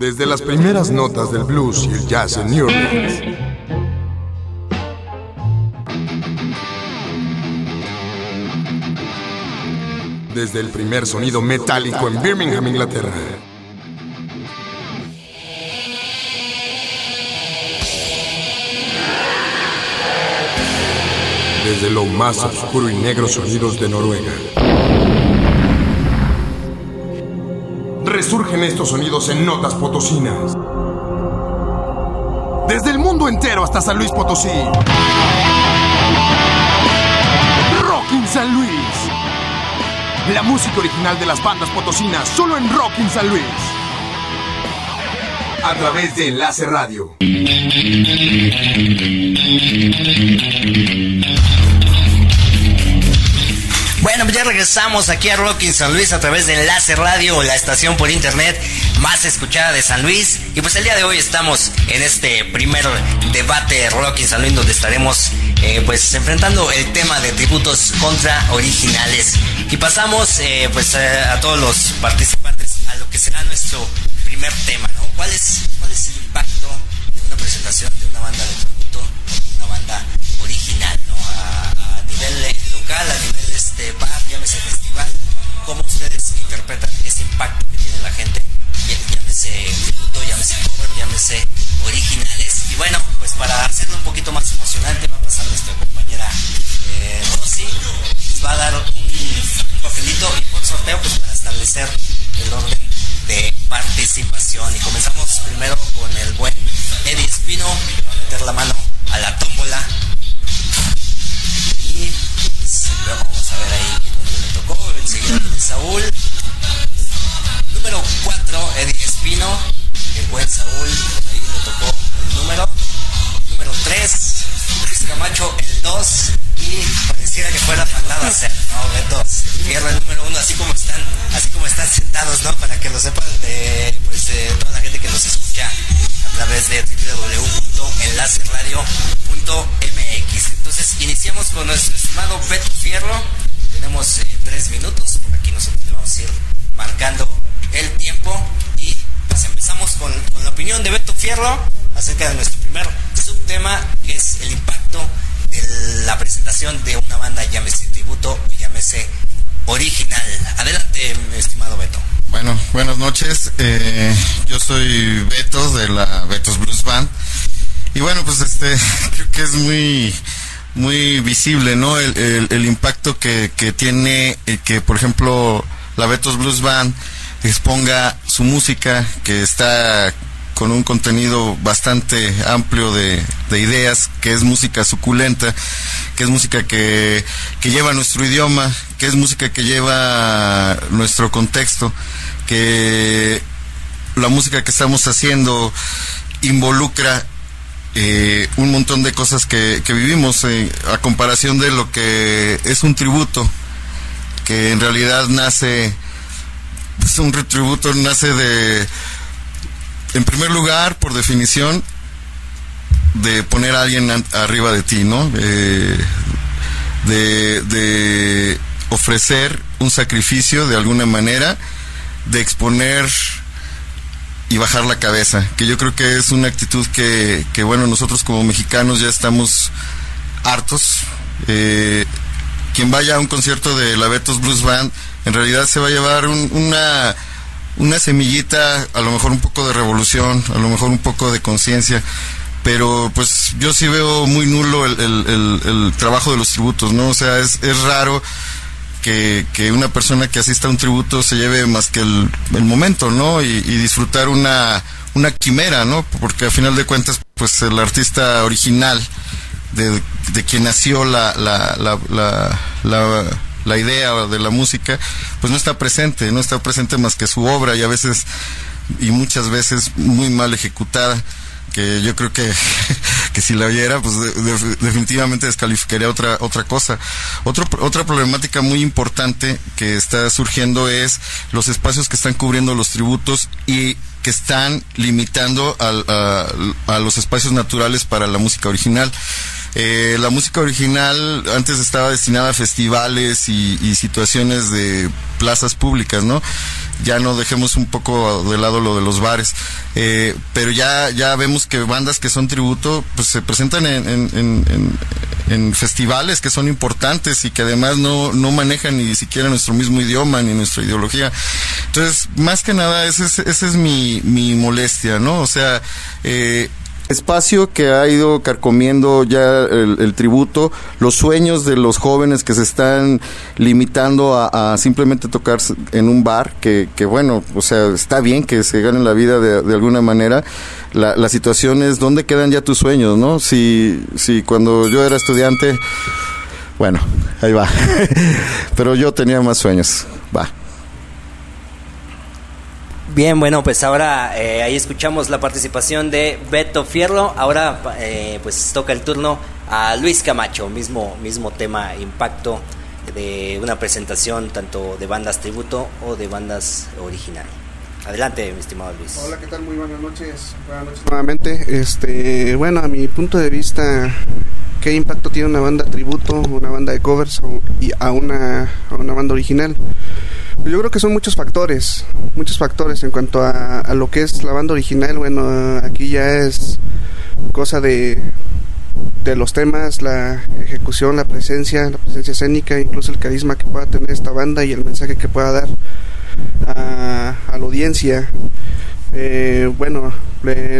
Desde las primeras notas del blues y el jazz en New Orleans. Desde el primer sonido metálico en Birmingham, Inglaterra. Desde lo más oscuro y negro sonidos de Noruega. Resurgen estos sonidos en notas potosinas. Desde el mundo entero hasta San Luis Potosí. Rockin' San Luis. La música original de las bandas potosinas solo en Rockin' San Luis. A través de Enlace Radio. Regresamos aquí a Rockin' San Luis a través de Enlace Radio, la estación por internet más escuchada de San Luis. Y pues el día de hoy estamos en este primer debate Rockin' San Luis donde estaremos eh, pues enfrentando el tema de tributos contra originales. Y pasamos eh, pues a, todos los participantes a lo que será nuestro primer tema, ¿no? ¿Cuál es, cuál es el impacto de una presentación de una banda de tributo, una banda original, ¿no? A, nivel local, a nivel este bar, llámese festival, ¿cómo ustedes interpretan ese impacto que tiene la gente? Llá- Llámese tributo, llámese cover, llámese originales. Y bueno, pues para hacerlo un poquito más emocionante va a pasar nuestra compañera eh, Rosy, les va a dar un, un papelito y por sorteo pues para establecer el orden de participación. Y comenzamos primero con el buen Eddie Espino, que va a meter la mano a la tómbola. Marcando el tiempo y pues empezamos con, con la opinión de Beto Fierro acerca de nuestro primer subtema, que es el impacto de la presentación de una banda, llámese tributo, llámese original. Adelante, estimado Beto. Bueno, buenas noches. Eh, yo soy Beto de la Betos Blues Band. Y bueno, pues este, creo que es muy, muy visible, ¿no? El, el- el impacto que, que tiene eh, que, por ejemplo, la Betos Blues Band exponga su música, que está con un contenido bastante amplio de, de ideas, que es música suculenta, que es música que, que lleva nuestro idioma, que es música que lleva nuestro contexto, que la música que estamos haciendo involucra eh, un montón de cosas que, que vivimos eh, a comparación de lo que es un tributo, que en realidad nace, es un tributo nace de, en primer lugar, por definición, de poner a alguien arriba de ti, ¿no? Eh, de, de ofrecer un sacrificio de alguna manera, de exponer y bajar la cabeza, que yo creo que es una actitud que, que bueno, nosotros como mexicanos ya estamos hartos. Eh, quien vaya a un concierto de la Betos Blues Band, en realidad se va a llevar un- una, una semillita, a lo mejor un poco de revolución, a lo mejor un poco de conciencia, pero pues yo sí veo muy nulo el, el- el- el trabajo de los tributos, ¿no? O sea, es, es raro que, que una persona que asista a un tributo se lleve más que el, el momento, ¿no? Y, y disfrutar una, una quimera, ¿no? Porque a final de cuentas, pues el artista original de, de quien nació la, la, la, la, la, idea de la música, pues no está presente, no está presente más que su obra y a veces y muchas veces muy mal ejecutada que yo creo que, que si la oyera, pues definitivamente descalificaría otra, otra cosa. Otro, otra problemática muy importante que está surgiendo es los espacios que están cubriendo los tributos y que están limitando a, a los espacios naturales para la música original. Eh, la música original antes estaba destinada a festivales y, situaciones de plazas públicas, ¿no? Ya no dejemos un poco de lado lo de los bares, eh, pero ya ya vemos que bandas que son tributo, pues se presentan en, festivales que son importantes y que además no, no manejan ni siquiera nuestro mismo idioma ni nuestra ideología. Entonces, más que nada, esa es, ese es mi, mi molestia, ¿no? O sea, eh, espacio que ha ido carcomiendo ya el, tributo, los sueños de los jóvenes que se están limitando a, simplemente tocar en un bar, que, que, bueno, o sea, está bien que se ganen la vida de, alguna manera. La, la, situación es dónde quedan ya tus sueños, ¿no? Si, si cuando yo era estudiante, bueno, ahí va, pero yo tenía más sueños, va. Bien, bueno, pues ahora eh, ahí escuchamos la participación de Beto Fierro. Ahora eh, pues toca el turno a Luis Camacho, mismo, mismo tema, impacto de una presentación tanto de bandas tributo o de bandas original. Adelante, mi estimado Luis. Hola, ¿qué tal? Muy buenas noches. Buenas noches nuevamente. Este, bueno, a mi punto de vista, ¿qué impacto tiene una banda tributo, una banda de covers y a una, a una banda original? Yo creo que son muchos factores, muchos factores en cuanto a, lo que es la banda original. Bueno, aquí ya es cosa de, de los temas, la ejecución, la presencia, la presencia escénica, incluso el carisma que pueda tener esta banda y el mensaje que pueda dar a, la audiencia. Eh, bueno,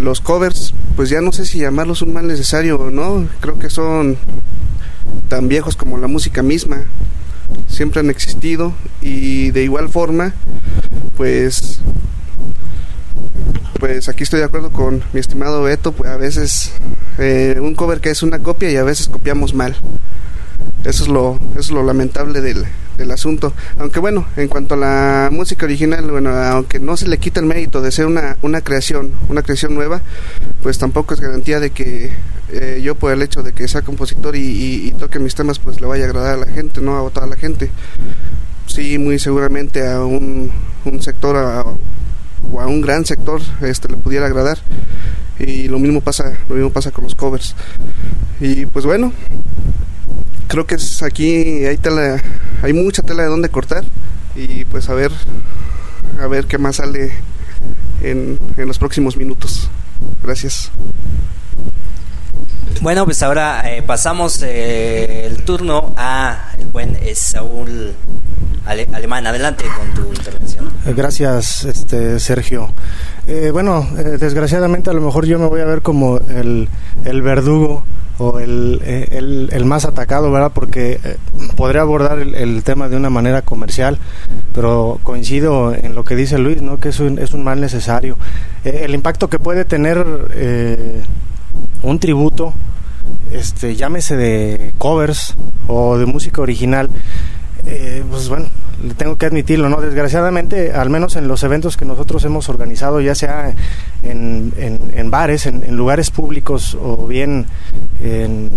los covers, pues ya no sé si llamarlos un mal necesario o no, creo que son tan viejos como la música misma siempre han existido y de igual forma, pues pues aquí estoy de acuerdo con mi estimado Beto, pues a veces eh, un cover que es una copia y a veces copiamos mal. Eso es lo, eso es lo lamentable del, del asunto. Aunque bueno, en cuanto a la música original, bueno, aunque no se le quita el mérito de ser una, una creación, una creación nueva, pues tampoco es garantía de que eh, yo por el hecho de que sea compositor y, toque mis temas, pues le vaya a agradar a la gente, no a toda la gente. Sí, muy seguramente a un, un sector o a un gran sector este le pudiera agradar y lo mismo pasa lo mismo pasa con los covers y pues bueno creo que es aquí hay tela, hay mucha tela de dónde cortar y pues a ver a ver qué más sale en, en los próximos minutos. Gracias. Bueno, pues ahora eh, pasamos eh, el turno a el buen Saúl Alemán. Adelante con tu intervención. Gracias, este Sergio. Eh, bueno, desgraciadamente a lo mejor yo me voy a ver como el, el verdugo o el, el, más atacado, ¿verdad? Porque eh, podría abordar el, tema de una manera comercial, pero coincido en lo que dice Luis, ¿no? Que es un, es un mal necesario. Eh, el impacto que puede tener eh, un tributo, este, llámese de covers o de música original, pues bueno, tengo que admitirlo, ¿no? Desgraciadamente, al menos en los eventos que nosotros hemos organizado, ya sea en, en, bares, en, en, lugares públicos o bien en,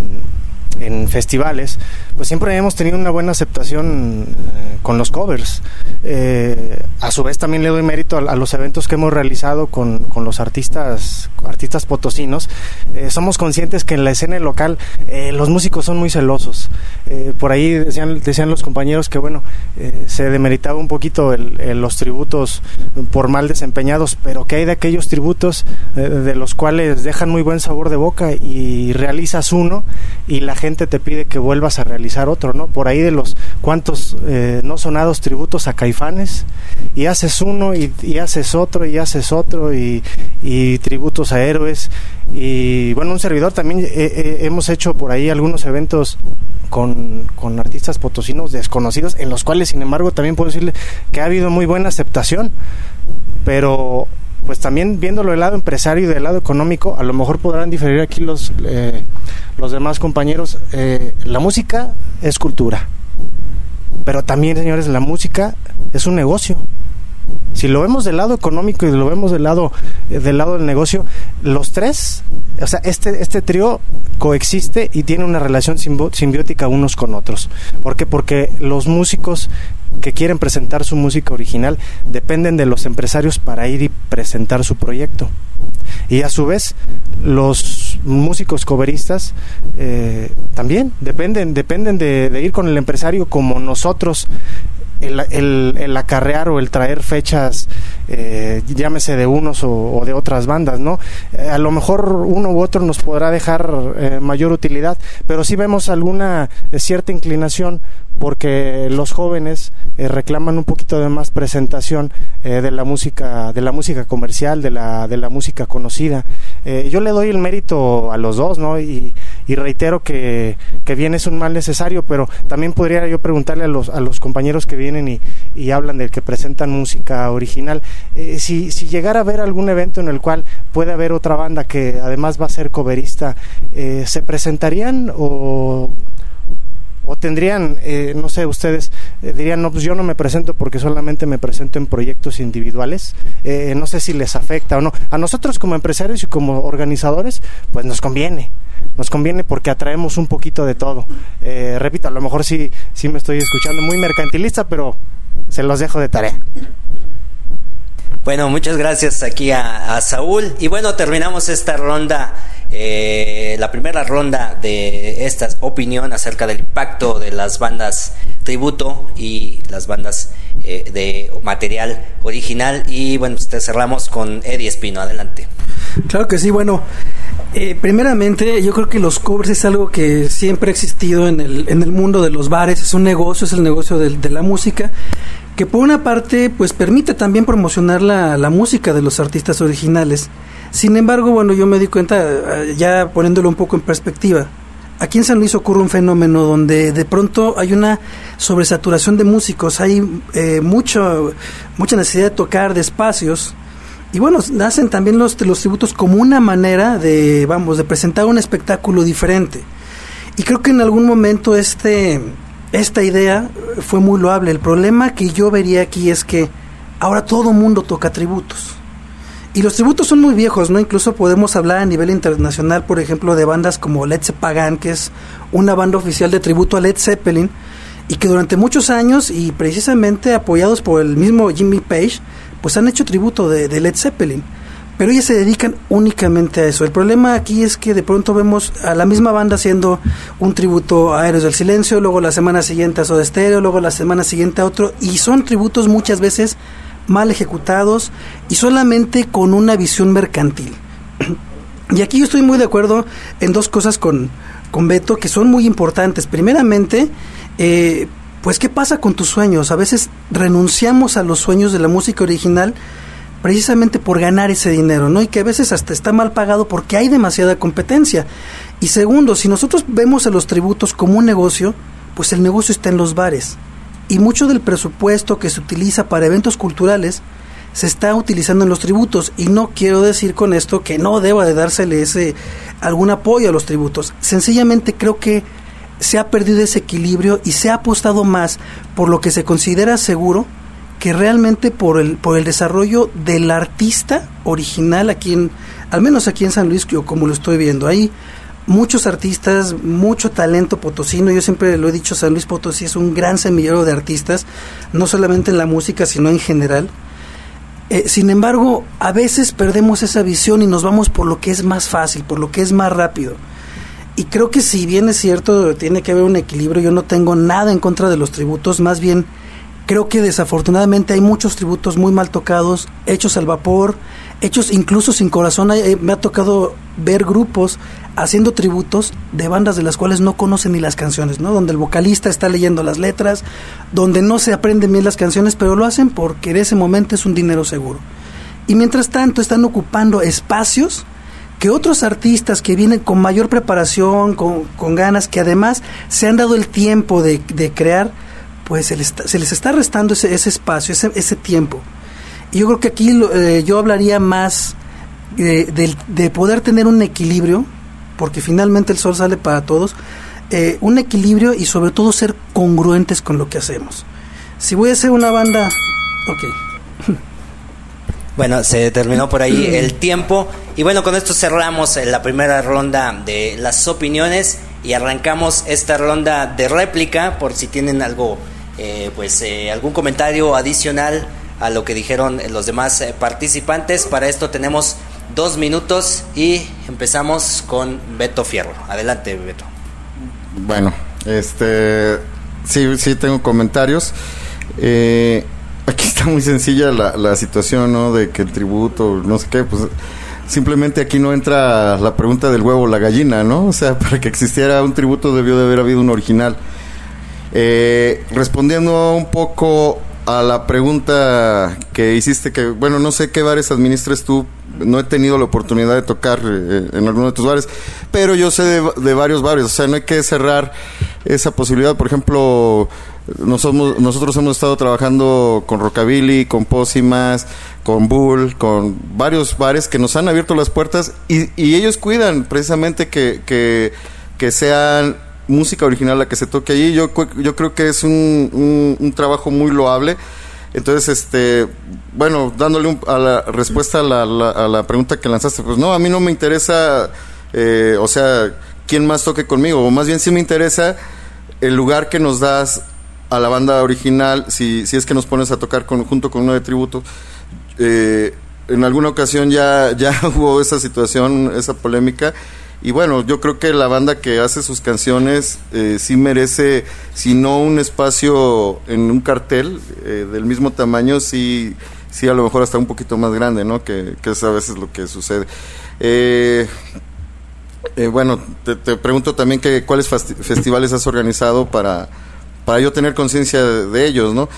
en festivales, pues siempre hemos tenido una buena aceptación eh, con los covers. Eh, a su vez también le doy mérito a, los eventos que hemos realizado con, con los artistas, artistas potosinos. Eh, somos conscientes que en la escena local los músicos son muy celosos. por ahí decían, decían los compañeros que bueno, se demeritaba un poquito los tributos por mal desempeñados, pero que hay de aquellos tributos de los cuales dejan muy buen sabor de boca y realizas uno y la gente te pide que vuelvas a realizar otro, ¿no? Por ahí de los cuantos eh, no sonados tributos a caifanes, y haces uno y, haces otro y haces otro y, tributos a héroes. Y bueno, un servidor también eh, eh, hemos hecho por ahí algunos eventos con, con, artistas potosinos desconocidos, en los cuales, sin embargo, también puedo decirle que ha habido muy buena aceptación, pero pues también viéndolo del lado empresario y del lado económico, a lo mejor podrán diferir aquí los, eh, los demás compañeros. Eh, la música es cultura. Pero también, señores, la música es un negocio. Si lo vemos del lado económico y lo vemos del lado, eh, del negocio, los tres, o sea, este, este trío coexiste y tiene una relación simbiótica unos con otros. ¿Por qué? Porque los músicos que quieren presentar su música original dependen de los empresarios para ir y presentar su proyecto. Y a su vez, los músicos coveristas eh, también dependen, dependen de, ir con el empresario como nosotros el, el, acarrear o el traer fechas, eh, llámese de unos o, de otras bandas, ¿no? Eh, a lo mejor uno u otro nos podrá dejar eh, mayor utilidad, pero sí vemos alguna cierta inclinación porque los jóvenes reclaman un poquito de más presentación de la música de la música comercial de la de la música conocida yo le doy el mérito a los dos no y y reitero que, que bien es un mal necesario, pero también podría yo preguntarle a los, a los compañeros que vienen y, y hablan del que presentan música original, eh, si, si llegara a haber algún evento en el cual puede haber otra banda que además va a ser coverista, eh, ¿se presentarían o o tendrían, eh, no sé, ustedes dirían, no, pues yo no me presento porque solamente me presento en proyectos individuales, no sé si les afecta o no. A nosotros como empresarios y como organizadores, pues nos conviene, nos conviene porque atraemos un poquito de todo. Eh, repito, a lo mejor sí, sí me estoy escuchando muy mercantilista, pero se los dejo de tarea. Bueno, muchas gracias aquí a, Saúl. Y bueno, terminamos esta ronda, eh, la primera ronda de esta opinión acerca del impacto de las bandas tributo y las bandas eh, de material original. Y bueno, pues cerramos con Eddie Espino. Adelante. Claro que sí, bueno. Eh, primeramente, yo creo que los covers es algo que siempre ha existido en el, en el mundo de los bares, es un negocio, es el negocio de, de la música, que por una parte, pues permite también promocionar la, la, música de los artistas originales. Sin embargo, bueno, yo me di cuenta, eh, ya poniéndolo un poco en perspectiva, aquí en San Luis ocurre un fenómeno donde de pronto hay una sobresaturación de músicos, hay eh, mucho, mucha necesidad de tocar de espacios y bueno, nacen también los, los tributos como una manera de, vamos, de presentar un espectáculo diferente. Y creo que en algún momento este, esta idea fue muy loable. El problema que yo vería aquí es que ahora todo mundo toca tributos. Y los tributos son muy viejos, ¿no? Incluso podemos hablar a nivel internacional, por ejemplo, de bandas como Led Zeppelin, que es una banda oficial de tributo a Led Zeppelin, y que durante muchos años, y precisamente apoyados por el mismo Jimmy Page, pues han hecho tributo de, Led Zeppelin. Pero ellas se dedican únicamente a eso. El problema aquí es que de pronto vemos a la misma banda haciendo un tributo a Héroes del Silencio, luego la semana siguiente a Soda Stereo, luego la semana siguiente a otro, y son tributos muchas veces mal ejecutados y solamente con una visión mercantil. Y aquí yo estoy muy de acuerdo en dos cosas con, con Beto que son muy importantes. Primeramente, eh, pues ¿qué pasa con tus sueños? A veces renunciamos a los sueños de la música original precisamente por ganar ese dinero, ¿no? Y que a veces hasta está mal pagado porque hay demasiada competencia. Y segundo, si nosotros vemos a los tributos como un negocio, pues el negocio está en los bares. Y mucho del presupuesto que se utiliza para eventos culturales se está utilizando en los tributos. Y no quiero decir con esto que no deba de dársele ese algún apoyo a los tributos. Sencillamente creo que se ha perdido ese equilibrio y se ha apostado más por lo que se considera seguro que realmente por el, por el desarrollo del artista original aquí en, al menos aquí en San Luis, como lo estoy viendo. Hay muchos artistas, mucho talento potosino. Yo siempre lo he dicho, San Luis Potosí es un gran semillero de artistas, no solamente en la música, sino en general. Eh, sin embargo, a veces perdemos esa visión y nos vamos por lo que es más fácil, por lo que es más rápido. Y creo que si bien es cierto, tiene que haber un equilibrio, yo no tengo nada en contra de los tributos, más bien creo que desafortunadamente hay muchos tributos muy mal tocados, hechos al vapor, hechos incluso sin corazón. Eh, me ha tocado ver grupos haciendo tributos de bandas de las cuales no conocen ni las canciones, ¿no? Donde el vocalista está leyendo las letras, donde no se aprenden bien las canciones, pero lo hacen porque en ese momento es un dinero seguro. Y mientras tanto están ocupando espacios que otros artistas que vienen con mayor preparación, con, con ganas, que además se han dado el tiempo de, de crear, pues se les, se les, está restando ese, ese espacio, ese, ese, tiempo. Y yo creo que aquí eh, yo hablaría más de, de, poder tener un equilibrio, porque finalmente el sol sale para todos, eh, un equilibrio y sobre todo ser congruentes con lo que hacemos. Si voy a hacer una banda, ok. Bueno, se terminó por ahí el tiempo y bueno, con esto cerramos eh, la primera ronda de las opiniones y arrancamos esta ronda de réplica por si tienen algo, eh, pues eh, algún comentario adicional a lo que dijeron los demás participantes. Para esto tenemos dos minutos y empezamos con Beto Fierro. Adelante, Beto. Bueno, este, sí, sí tengo comentarios. Eh, aquí está muy sencilla la, la situación, ¿no? De que el tributo, no sé qué, pues simplemente aquí no entra la pregunta del huevo o la gallina, ¿no? O sea, para que existiera un tributo debió de haber habido un original. Eh, respondiendo un poco a la pregunta que hiciste, que bueno, no sé qué bares administres tú, no he tenido la oportunidad de tocar eh, en alguno de tus bares, pero yo sé de, varios bares, o sea, no hay que cerrar esa posibilidad. Por ejemplo, nosotros, nosotros hemos estado trabajando con Rockabilly, con Pósimas, con Bull, con varios bares que nos han abierto las puertas y, y ellos cuidan precisamente que, que, que, sean música original la que se toque allí. Yo, yo creo que es un, un, un trabajo muy loable. Entonces, este, bueno, dándole un, a la respuesta a la, la, a la, pregunta que lanzaste, pues no, a mí no me interesa, eh, o sea, quién más toque conmigo, o más bien sí me interesa el lugar que nos das a la banda original, si, si es que nos pones a tocar con, junto con uno de tributo. Eh, en alguna ocasión ya, ya hubo esa situación, esa polémica. Y bueno, yo creo que la banda que hace sus canciones eh, sí merece, si no un espacio en un cartel eh, del mismo tamaño, sí, sí a lo mejor hasta un poquito más grande, ¿no? Que, que es a veces lo que sucede. Eh, eh, bueno, te, pregunto también que cuáles festivales has organizado para, para yo tener conciencia de, ellos, ¿no?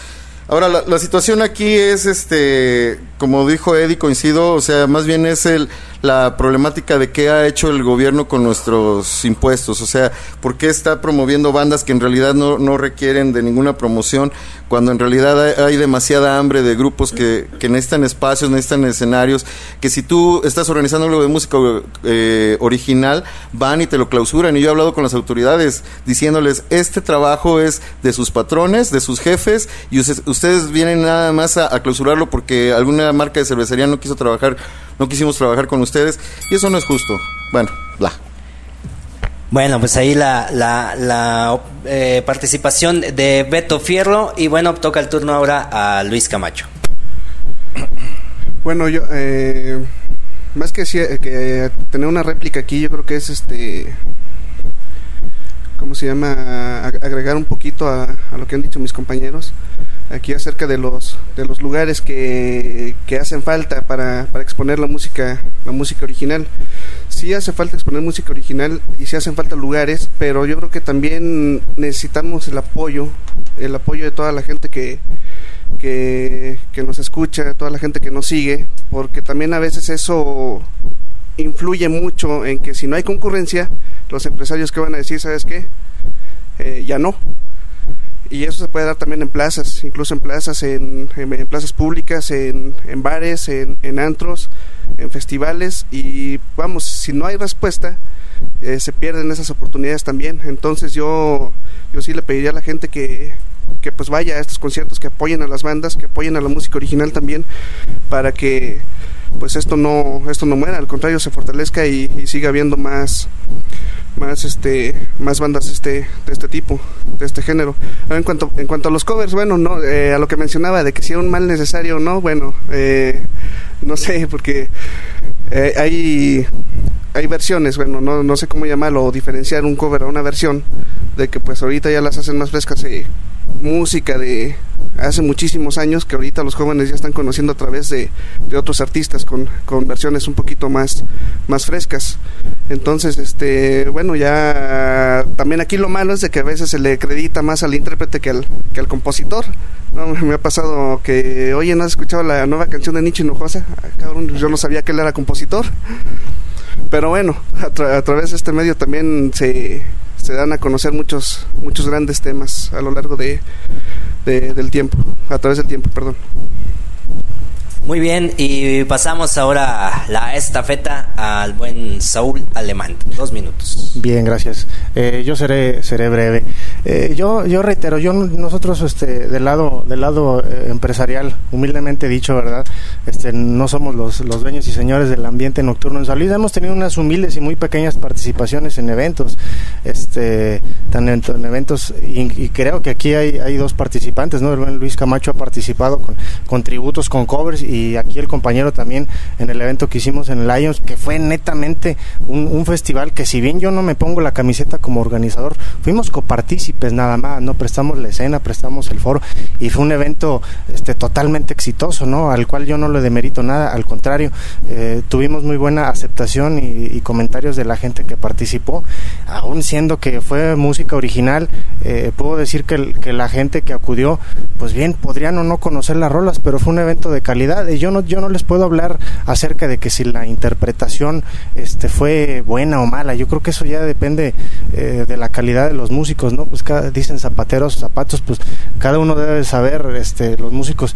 Ahora, la, situación aquí es, este, como dijo Eddie, coincido, o sea, más bien es el, la problemática de qué ha hecho el gobierno con nuestros impuestos, o sea, por qué está promoviendo bandas que en realidad no, no requieren de ninguna promoción, cuando en realidad hay, demasiada hambre de grupos que, que, necesitan espacios, necesitan escenarios, que si tú estás organizando algo de música eh, original, van y te lo clausuran. Y yo he hablado con las autoridades diciéndoles, este trabajo es de sus patrones, de sus jefes, y ustedes, ustedes vienen nada más a, a clausurarlo porque alguna marca de cervecería no quiso trabajar, no quisimos trabajar con ustedes, y eso no es justo. Bueno, bla. Bueno, pues ahí la, la, la eh, participación de Beto Fierro y bueno, toca el turno ahora a Luis Camacho. Bueno, yo, eh, más que, que tener una réplica aquí, yo creo que es este, ¿cómo se llama? Agregar un poquito a, a lo que han dicho mis compañeros aquí acerca de los de los lugares que, que hacen falta para, para, exponer la música la música original. Sí hace falta exponer música original y sí hacen falta lugares pero yo creo que también necesitamos el apoyo el apoyo de toda la gente que que, que nos escucha toda la gente que nos sigue porque también a veces eso influye mucho en que si no hay concurrencia los empresarios que van a decir sabes qué eh, ya no y eso se puede dar también en plazas, incluso en plazas, en, plazas públicas, en, en bares, en, en, antros, en festivales y vamos, si no hay respuesta, eh, se pierden esas oportunidades también. Entonces yo, yo sí le pediría a la gente que, que pues vaya a estos conciertos, que apoyen a las bandas, que apoyen a la música original también, para que pues esto no, esto no muera, al contrario se fortalezca y, y siga habiendo más más este más bandas este de este tipo de este género. En cuanto en cuanto a los covers bueno no eh, a lo que mencionaba de que si era un mal necesario o no bueno eh, no sé porque eh, hay hay versiones bueno no, no sé cómo llamarlo o diferenciar un cover a una versión de que pues ahorita ya las hacen más frescas música de hace muchísimos años que ahorita los jóvenes ya están conociendo a través de, de otros artistas con, con, versiones un poquito más, más frescas. Entonces, este, bueno, ya también aquí lo malo es de que a veces se le acredita más al intérprete que al, que al compositor. No, me ha pasado que, oye, ¿no has escuchado la nueva canción de Nietzsche Hinojosa? Ah, yo no sabía que él era compositor. Pero bueno, a través de este medio también se, se dan a conocer muchos, muchos grandes temas a lo largo de, de, del tiempo, a través del tiempo, perdón. Muy bien, y pasamos ahora la estafeta al buen Saúl Alemán. Dos minutos. Bien, gracias. Eh, yo seré seré breve. Eh, yo yo reitero, yo nosotros este del lado del lado eh, empresarial, humildemente dicho, verdad, este no somos los, los dueños y señores del ambiente nocturno en San. Hemos tenido unas humildes y muy pequeñas participaciones en eventos, este tan en, eventos y, creo que aquí hay, hay dos participantes, no, el buen Luis Camacho ha participado con, con tributos, con covers y y aquí el compañero también en el evento que hicimos en el Lions, que fue netamente un, festival que si bien yo no me pongo la camiseta como organizador, fuimos copartícipes nada más, no prestamos la escena, prestamos el foro y fue un evento este, totalmente exitoso, ¿no? Al cual yo no le demerito nada, al contrario, eh, tuvimos muy buena aceptación y, comentarios de la gente que participó, aún siendo que fue música original, eh, puedo decir que, que la gente que acudió, pues bien, podrían o no conocer las rolas, pero fue un evento de calidad yo no, yo no les puedo hablar acerca de que si la interpretación este, fue buena o mala. Yo creo que eso ya depende eh, de la calidad de los músicos, ¿no? Pues cada, dicen zapateros, zapatos, pues cada uno debe saber, este, los músicos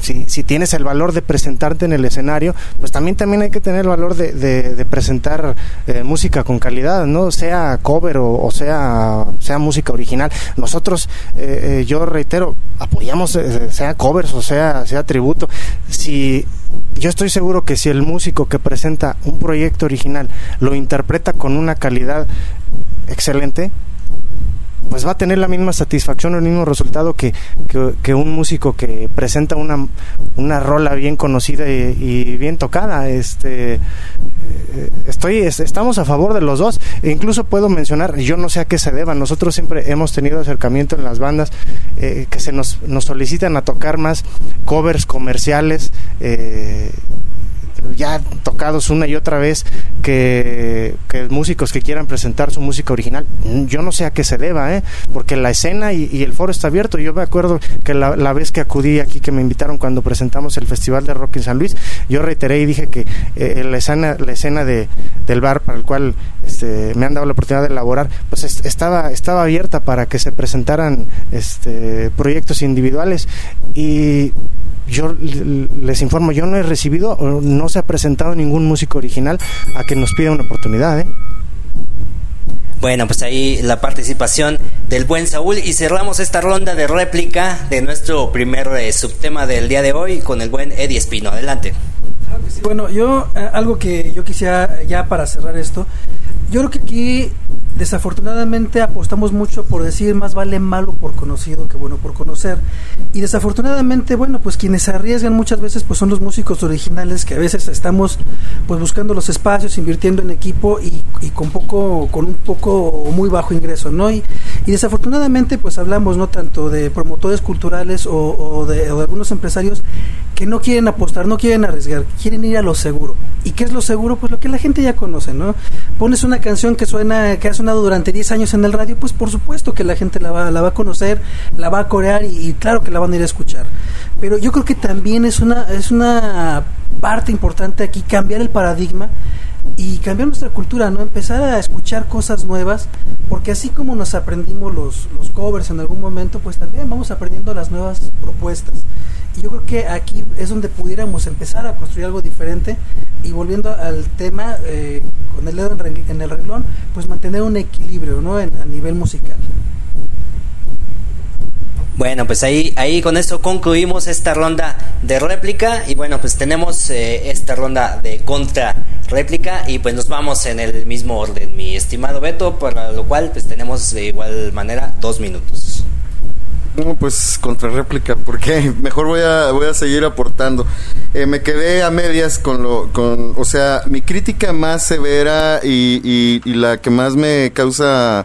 si, si, tienes el valor de presentarte en el escenario, pues también, también hay que tener el valor de, presentar eh, música con calidad, ¿no? Sea cover o, sea, sea música original. Nosotros, eh, yo reitero, apoyamos, sea covers o sea, sea tributo si yo estoy seguro que si el músico que presenta un proyecto original lo interpreta con una calidad excelente, pues va a tener la misma satisfacción el mismo resultado que, que, un músico que presenta una, una rola bien conocida y, bien tocada. Este, eh, estoy, estamos a favor de los dos. E incluso puedo mencionar, yo no sé a qué se deba, nosotros siempre hemos tenido acercamiento en las bandas eh, que se nos, nos solicitan a tocar más covers comerciales. Eh, ya tocados una y otra vez que, músicos que quieran presentar su música original. Yo no sé a qué se deba, ¿eh? porque la escena y, el foro está abierto. Yo me acuerdo que la, vez que acudí aquí, que me invitaron cuando presentamos el Festival de Rock en San Luis, yo reiteré y dije que eh, la escena, la escena de, del bar para el cual este, me han dado la oportunidad de elaborar, pues estaba, estaba abierta para que se presentaran este, proyectos individuales y yo les informo, yo no he recibido, no se ha presentado ningún músico original a que nos pida una oportunidad. ¿eh? Bueno, pues ahí la participación del buen Saúl y cerramos esta ronda de réplica de nuestro primer eh, subtema del día de hoy con el buen Eddie Espino. Adelante. Bueno, yo eh, algo que yo quisiera ya para cerrar esto, yo creo que aquí desafortunadamente apostamos mucho por decir más vale malo por conocido que bueno por conocer y desafortunadamente bueno pues quienes arriesgan muchas veces pues son los músicos originales que a veces estamos pues buscando los espacios invirtiendo en equipo y, con poco con un poco muy bajo ingreso no y, y desafortunadamente pues hablamos no tanto de promotores culturales o, de, o algunos empresarios que no quieren apostar, no quieren arriesgar, quieren ir a lo seguro. ¿Y qué es lo seguro? Pues lo que la gente ya conoce, ¿no? Pones una canción que suena, que ha durante 10 años en el radio, pues por supuesto que la gente la va, la va a conocer, la va a corear y, claro que la van a ir a escuchar. Pero yo creo que también es una, es una parte importante aquí cambiar el paradigma y cambiar nuestra cultura, ¿no? Empezar a escuchar cosas nuevas, porque así como nos aprendimos los, los covers en algún momento, pues también vamos aprendiendo las nuevas propuestas. Y yo creo que aquí es donde pudiéramos empezar a construir algo diferente y volviendo al tema, eh, con el dedo en, el renglón, pues mantener un equilibrio ¿no? a nivel musical. Bueno, pues ahí, ahí con esto concluimos esta ronda de réplica y bueno, pues tenemos eh, esta ronda de contra réplica y pues nos vamos en el mismo orden, mi estimado Beto, para lo cual pues tenemos de igual manera dos minutos. No, pues contra réplica, porque mejor voy a, voy a seguir aportando. Eh, me quedé a medias con lo, con, o sea, mi crítica más severa y, y, la que más me causa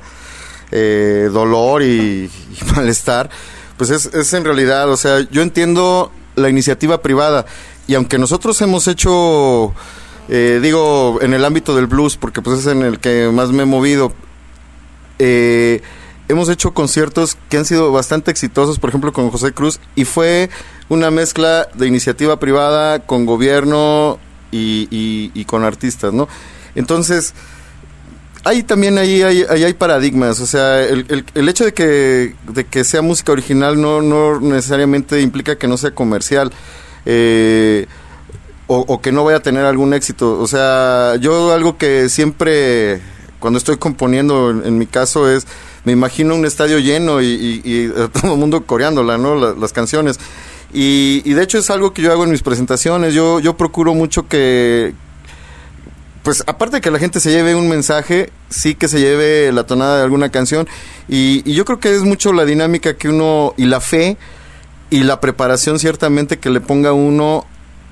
eh, dolor y, malestar, pues es, es en realidad, o sea, yo entiendo la iniciativa privada y aunque nosotros hemos hecho, eh, digo, en el ámbito del blues, porque pues es en el que más me he movido, eh, hemos hecho conciertos que han sido bastante exitosos, por ejemplo con José Cruz, y fue una mezcla de iniciativa privada con gobierno y, con artistas, ¿no? Entonces, ahí también ahí hay, paradigmas, o sea, el, el, hecho de que, de que sea música original no, no necesariamente implica que no sea comercial. eh, o, que no vaya a tener algún éxito. O sea, yo algo que siempre, cuando estoy componiendo, en, mi caso, es, me imagino un estadio lleno y, todo el mundo coreándola, ¿no? las canciones. Y, y, de hecho es algo que yo hago en mis presentaciones. Yo, yo procuro mucho que, pues aparte de que la gente se lleve un mensaje, sí que se lleve la tonada de alguna canción. Y, yo creo que es mucho la dinámica que uno, y la fe, y la preparación ciertamente que le ponga uno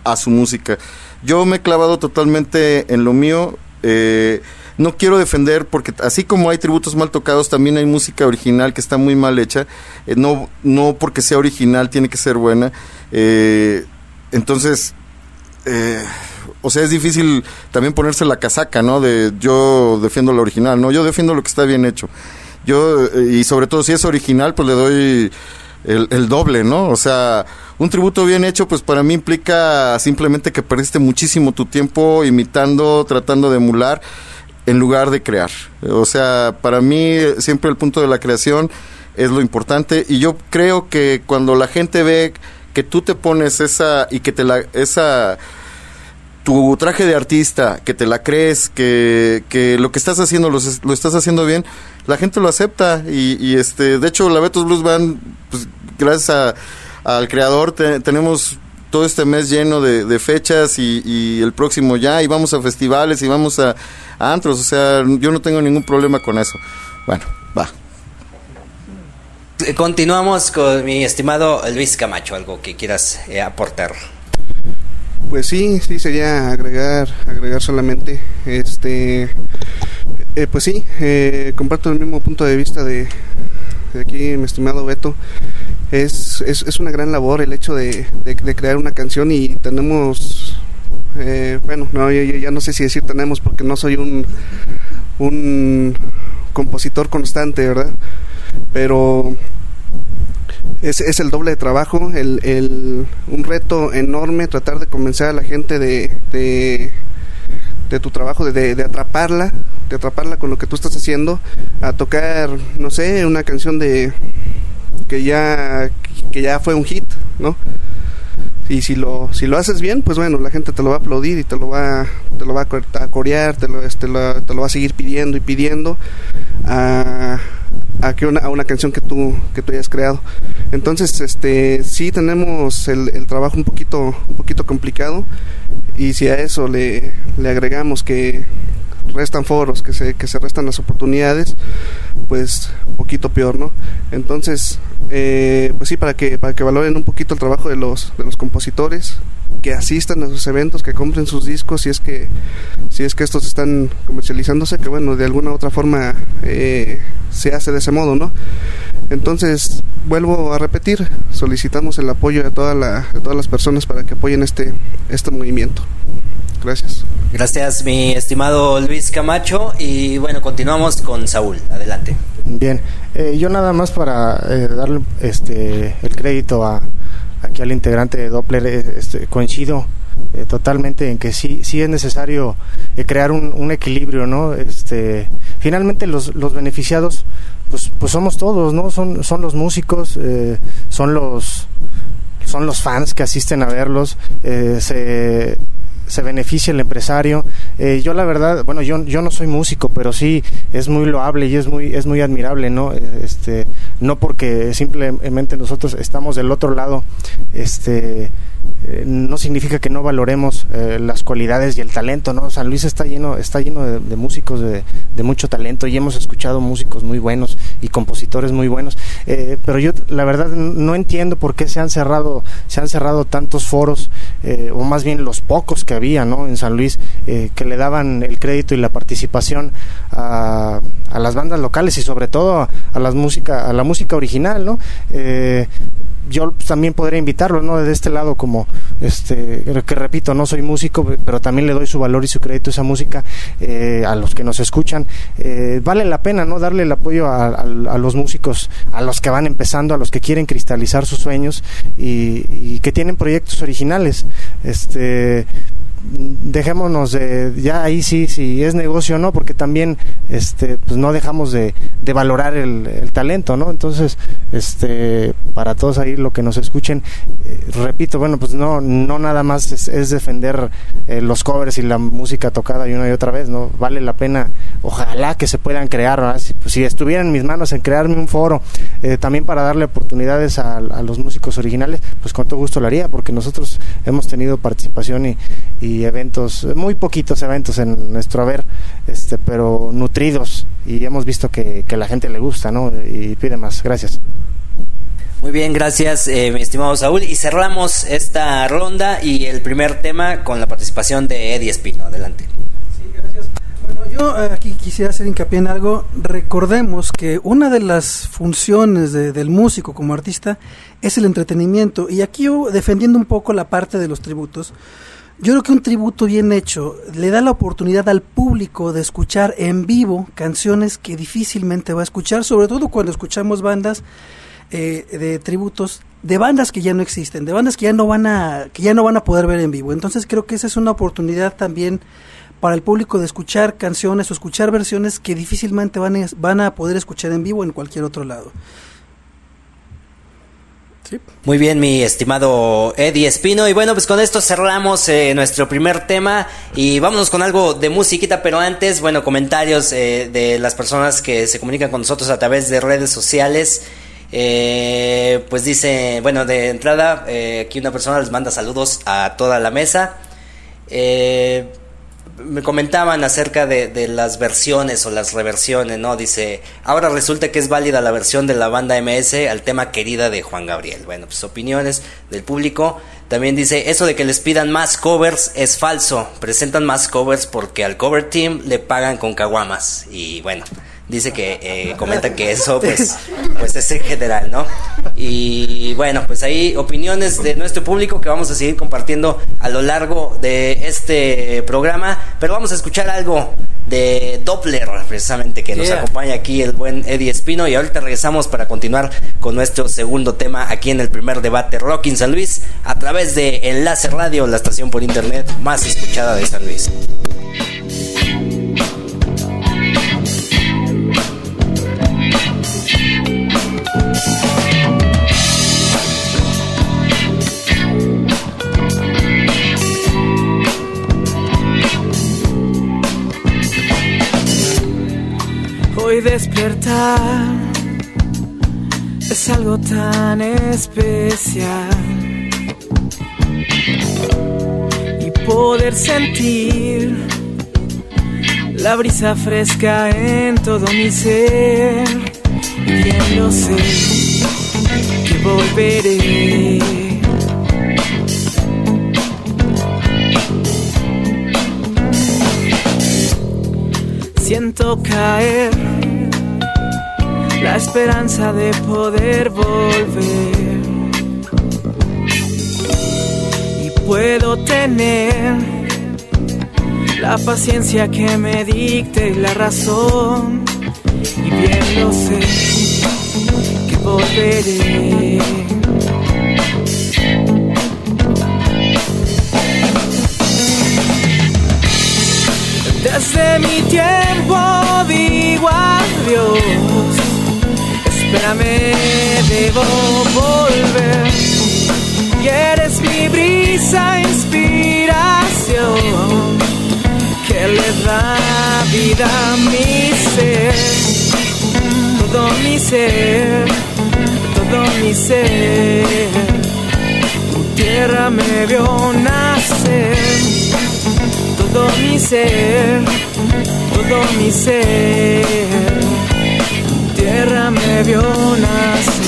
a su música. Yo me he clavado totalmente en lo mío. Eh, no quiero defender porque así como hay tributos mal tocados, también hay música original que está muy mal hecha. Eh, no, no porque sea original tiene que ser buena. Eh, entonces, o sea, es difícil también ponerse la casaca, ¿no? De yo defiendo lo original, ¿no? Yo defiendo lo que está bien hecho. Yo, eh, y sobre todo si es original, pues le doy el, doble, ¿no? O sea, un tributo bien hecho, pues para mí implica simplemente que perdiste muchísimo tu tiempo imitando, tratando de emular, en lugar de crear. O sea, para mí siempre el punto de la creación es lo importante y yo creo que cuando la gente ve que tú te pones esa y que te la esa tu traje de artista, que te la crees, que, que lo que estás haciendo lo, lo, estás haciendo bien, la gente lo acepta y, este, de hecho la Betos Blues Band, pues gracias al creador tenemos todo este mes lleno de, fechas y, el próximo ya y vamos a festivales y vamos a, antros, o sea, yo no tengo ningún problema con eso. Bueno, va. Continuamos con mi estimado Luis Camacho, algo que quieras eh, aportar. Pues sí, sí sería agregar, agregar solamente, este, eh, pues sí, eh, comparto el mismo punto de vista de, aquí, mi estimado Beto. Es, es, una gran labor el hecho de, crear una canción y tenemos, eh, bueno, no, ya no sé si decir tenemos porque no soy un, un compositor constante, ¿verdad? Pero es, es el doble de trabajo, el, el, un reto enorme tratar de convencer a la gente de, de, tu trabajo, de, de, atraparla, de atraparla con lo que tú estás haciendo, a tocar, no sé, una canción de que ya, que ya fue un hit, ¿no? y si lo si lo haces bien pues bueno la gente te lo va a aplaudir y te lo va te lo va a corear te lo, este, te lo va a seguir pidiendo y pidiendo a, a que una, canción que tú que tú hayas creado. Entonces este sí tenemos el, el trabajo un poquito un poquito complicado. Y si a eso le, le agregamos que restan foros, que se, que se restan las oportunidades, pues poquito peor, ¿no? Entonces, eh, pues sí, para que, para que valoren un poquito el trabajo de los, de los compositores, que asistan a sus eventos, que compren sus discos, si es que, si es que estos están comercializándose, que bueno, de alguna u otra forma eh, se hace de ese modo, ¿no? Entonces, vuelvo a repetir, solicitamos el apoyo de, toda la, de todas las personas para que apoyen este, este movimiento. Gracias. Gracias, mi estimado Luis Camacho. Y bueno, continuamos con Saúl. Adelante. Bien, eh, yo nada más para eh, darle este, el crédito a, aquí al integrante de Doppler, eh, este, coincido totalmente en que sí, sí es necesario crear un, equilibrio, ¿no? Este, finalmente los, los beneficiados, pues, pues somos todos, ¿no? Son, son los músicos, son los son los fans que asisten a verlos, se se beneficia el empresario. Eh, yo la verdad, bueno, yo, yo no soy músico, pero sí es muy loable y es muy, es muy admirable, ¿no? Eh, este, no porque simplemente nosotros estamos del otro lado, este, eh, no significa que no valoremos las cualidades y el talento, ¿no? San Luis está lleno, está lleno de, músicos de, de, mucho talento y hemos escuchado músicos muy buenos y compositores muy buenos, pero yo la verdad no entiendo por qué se han cerrado, se han cerrado tantos foros, o más bien los pocos que había, ¿no? En San Luis, que le daban el crédito y la participación a, las bandas locales y sobre todo a, las música, a la música original, ¿no? Eh, yo también podría invitarlo, ¿no? De este lado, como, este, que repito, no soy músico, pero también le doy su valor y su crédito a esa música eh, a los que nos escuchan. Eh, vale la pena, ¿no? Darle el apoyo a, a, los músicos, a los que van empezando, a los que quieren cristalizar sus sueños y, y que tienen proyectos originales. Este, dejémonos de, ya ahí sí, si es negocio o no, porque también este, pues no dejamos de, valorar el, talento, ¿no? Entonces, este, para todos ahí lo que nos escuchen, eh, repito, bueno, pues no, no nada más es, defender eh, los covers y la música tocada y una y otra vez, ¿no? Vale la pena, ojalá que se puedan crear, si, pues, si, estuviera en mis manos en crearme un foro, eh, también para darle oportunidades a, a los músicos originales, pues con todo gusto lo haría, porque nosotros hemos tenido participación y, y eventos, muy poquitos eventos en nuestro haber, este, pero nutridos y hemos visto que, que la gente le gusta, ¿no? Y pide más. Gracias. Muy bien, gracias, eh, mi estimado Saúl. Y cerramos esta ronda y el primer tema con la participación de Eddie Espino. Adelante. Sí, gracias. Bueno, yo eh, aquí quisiera hacer hincapié en algo. Recordemos que una de las funciones del músico como artista es el entretenimiento. Y aquí yo, defendiendo un poco la parte de los tributos, yo creo que un tributo bien hecho le da la oportunidad al público de escuchar en vivo canciones que difícilmente va a escuchar, sobre todo cuando escuchamos bandas eh, de tributos de bandas que ya no existen, de bandas que ya no van a que ya no van a poder ver en vivo. Entonces creo que esa es una oportunidad también para el público de escuchar canciones o escuchar versiones que difícilmente van a, van a poder escuchar en vivo en cualquier otro lado. Muy bien, mi estimado Eddie Espino. Y bueno, pues con esto cerramos eh, nuestro primer tema y vámonos con algo de musiquita, pero antes, bueno, comentarios eh, de las personas que se comunican con nosotros a través de redes sociales. Eh, pues dice, bueno, de entrada, aquí una persona les manda saludos a toda la mesa. Eh, me comentaban acerca de, las versiones o las reversiones, ¿no? Dice, ahora resulta que es válida la versión de la banda MS al tema querida de Juan Gabriel. Bueno, pues opiniones del público. También dice, eso de que les pidan más covers es falso. Presentan más covers porque al cover team le pagan con caguamas. Y bueno, dice que eh, comenta que eso pues, pues es en general, ¿no? Y bueno, pues ahí opiniones de nuestro público que vamos a seguir compartiendo a lo largo de este programa, pero vamos a escuchar algo de Doppler, precisamente, que nos acompaña aquí el buen Eddie Espino. Y ahorita regresamos para continuar con nuestro segundo tema aquí en el primer debate Rocking San Luis a través de Enlace Radio, la estación por internet más escuchada de San Luis. Despertar es algo tan especial y poder sentir la brisa fresca en todo mi ser. Bien lo sé que volveré. Siento caer la esperanza de poder volver. Y puedo tener la paciencia que me dicte la razón. Y bien lo sé que volveré. Desde mi tiempo espérame, debo volver. Y eres mi brisa, inspiración, que le da vida a mi ser, todo mi ser, todo mi ser. Tu tierra me vio nacer, todo mi ser, todo mi ser tierra me vio nacer.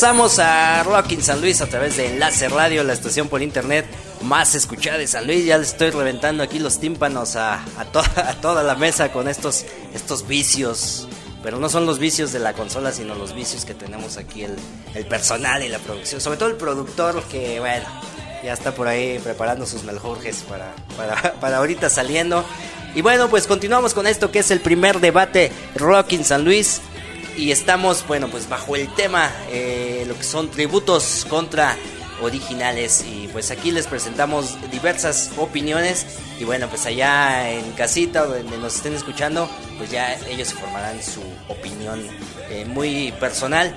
Regresamos a Rockin' San Luis a través de Enlace Radio, la estación por internet más escuchada de San Luis. Ya le estoy reventando aquí los tímpanos a, toda, la mesa con estos, vicios. Pero no son los vicios de la consola, sino los vicios que tenemos aquí el, personal y la producción. Sobre todo el productor que, bueno, ya está por ahí preparando sus meljurjes para, para, para ahorita saliendo. Y bueno, pues continuamos con esto que es el primer debate Rockin' San Luis. Y estamos, bueno, pues bajo el tema, eh, lo que son tributos contra originales. Y pues aquí les presentamos diversas opiniones. Y bueno, pues allá en casita, donde nos estén escuchando, pues ya ellos formarán su opinión eh, muy personal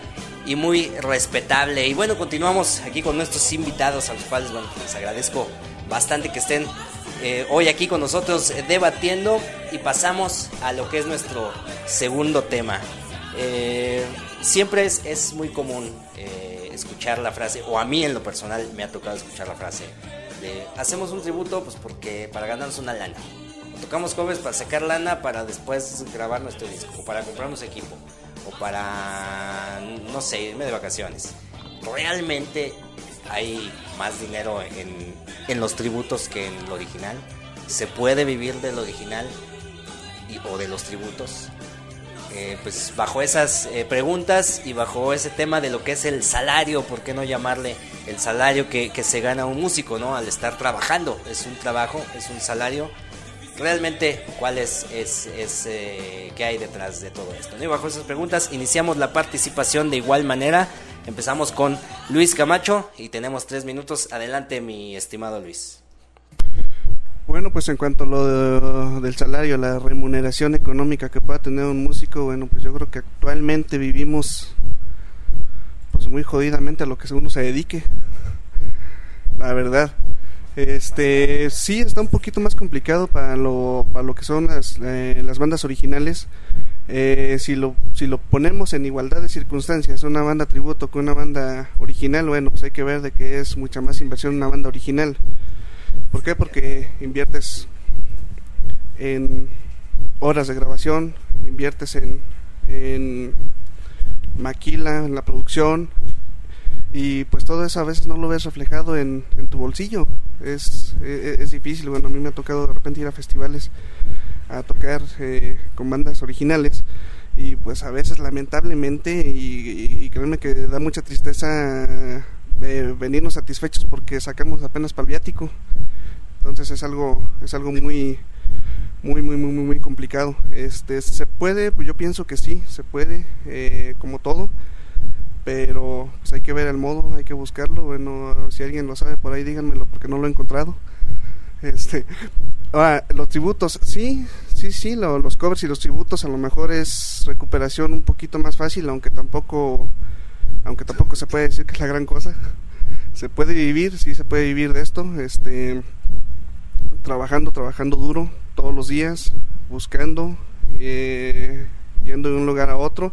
y muy respetable. Y bueno, continuamos aquí con nuestros invitados, a los cuales, bueno, les agradezco bastante que estén eh, hoy aquí con nosotros eh, debatiendo. Y pasamos a lo que es nuestro segundo tema. Eh, siempre es, es muy común eh, escuchar la frase, o a mí en lo personal me ha tocado escuchar la frase de hacemos un tributo pues porque para ganarnos una lana. O tocamos covers para sacar lana para después grabar nuestro disco, o para comprarnos equipo, o para, no sé, irme de vacaciones. Realmente hay más dinero en, en los tributos que en lo original. Se puede vivir del original o de los tributos. Eh, pues bajo esas eh, preguntas y bajo ese tema de lo que es el salario, ¿por qué no llamarle el salario que, se gana un músico, ¿no? Al estar trabajando, es un trabajo, es un salario. Realmente, ¿cuál es, es, es eh, qué hay detrás de todo esto? Y bajo esas preguntas iniciamos la participación de igual manera. Empezamos con Luis Camacho y tenemos tres minutos. Adelante, mi estimado Luis. Bueno, pues en cuanto a lo de- del salario, la remuneración económica que pueda tener un músico, bueno, pues yo creo que actualmente vivimos pues muy jodidamente a lo que uno se dedique. La verdad. Este, sí está un poquito más complicado para lo, para lo que son las, eh, las bandas originales. Eh, si lo si lo ponemos en igualdad de circunstancias, una banda tributo con una banda original, bueno, pues hay que ver de que es mucha más inversión una banda original. ¿Por qué? Porque inviertes en horas de grabación, inviertes en, en maquila, en la producción, y pues todo eso a veces no lo ves reflejado en, en tu bolsillo. Es, e- es difícil, bueno, a mí me ha tocado de repente ir a festivales a tocar eh, con bandas originales y pues a veces lamentablemente y, y- que da mucha tristeza eh, venirnos satisfechos porque sacamos apenas para el viático. Entonces es algo es algo muy muy muy muy muy, complicado. Este se puede pues yo pienso que sí se puede eh, como todo pero pues hay que ver el modo hay que buscarlo. Bueno si alguien lo sabe por ahí díganmelo porque no lo he encontrado. Este ah, los tributos sí sí sí lo- los covers y los tributos a lo mejor es recuperación un poquito más fácil aunque tampoco aunque tampoco se puede decir que es la gran cosa se puede vivir, sí se puede vivir de esto, este, trabajando, trabajando duro todos los días, buscando, eh, yendo de un lugar a otro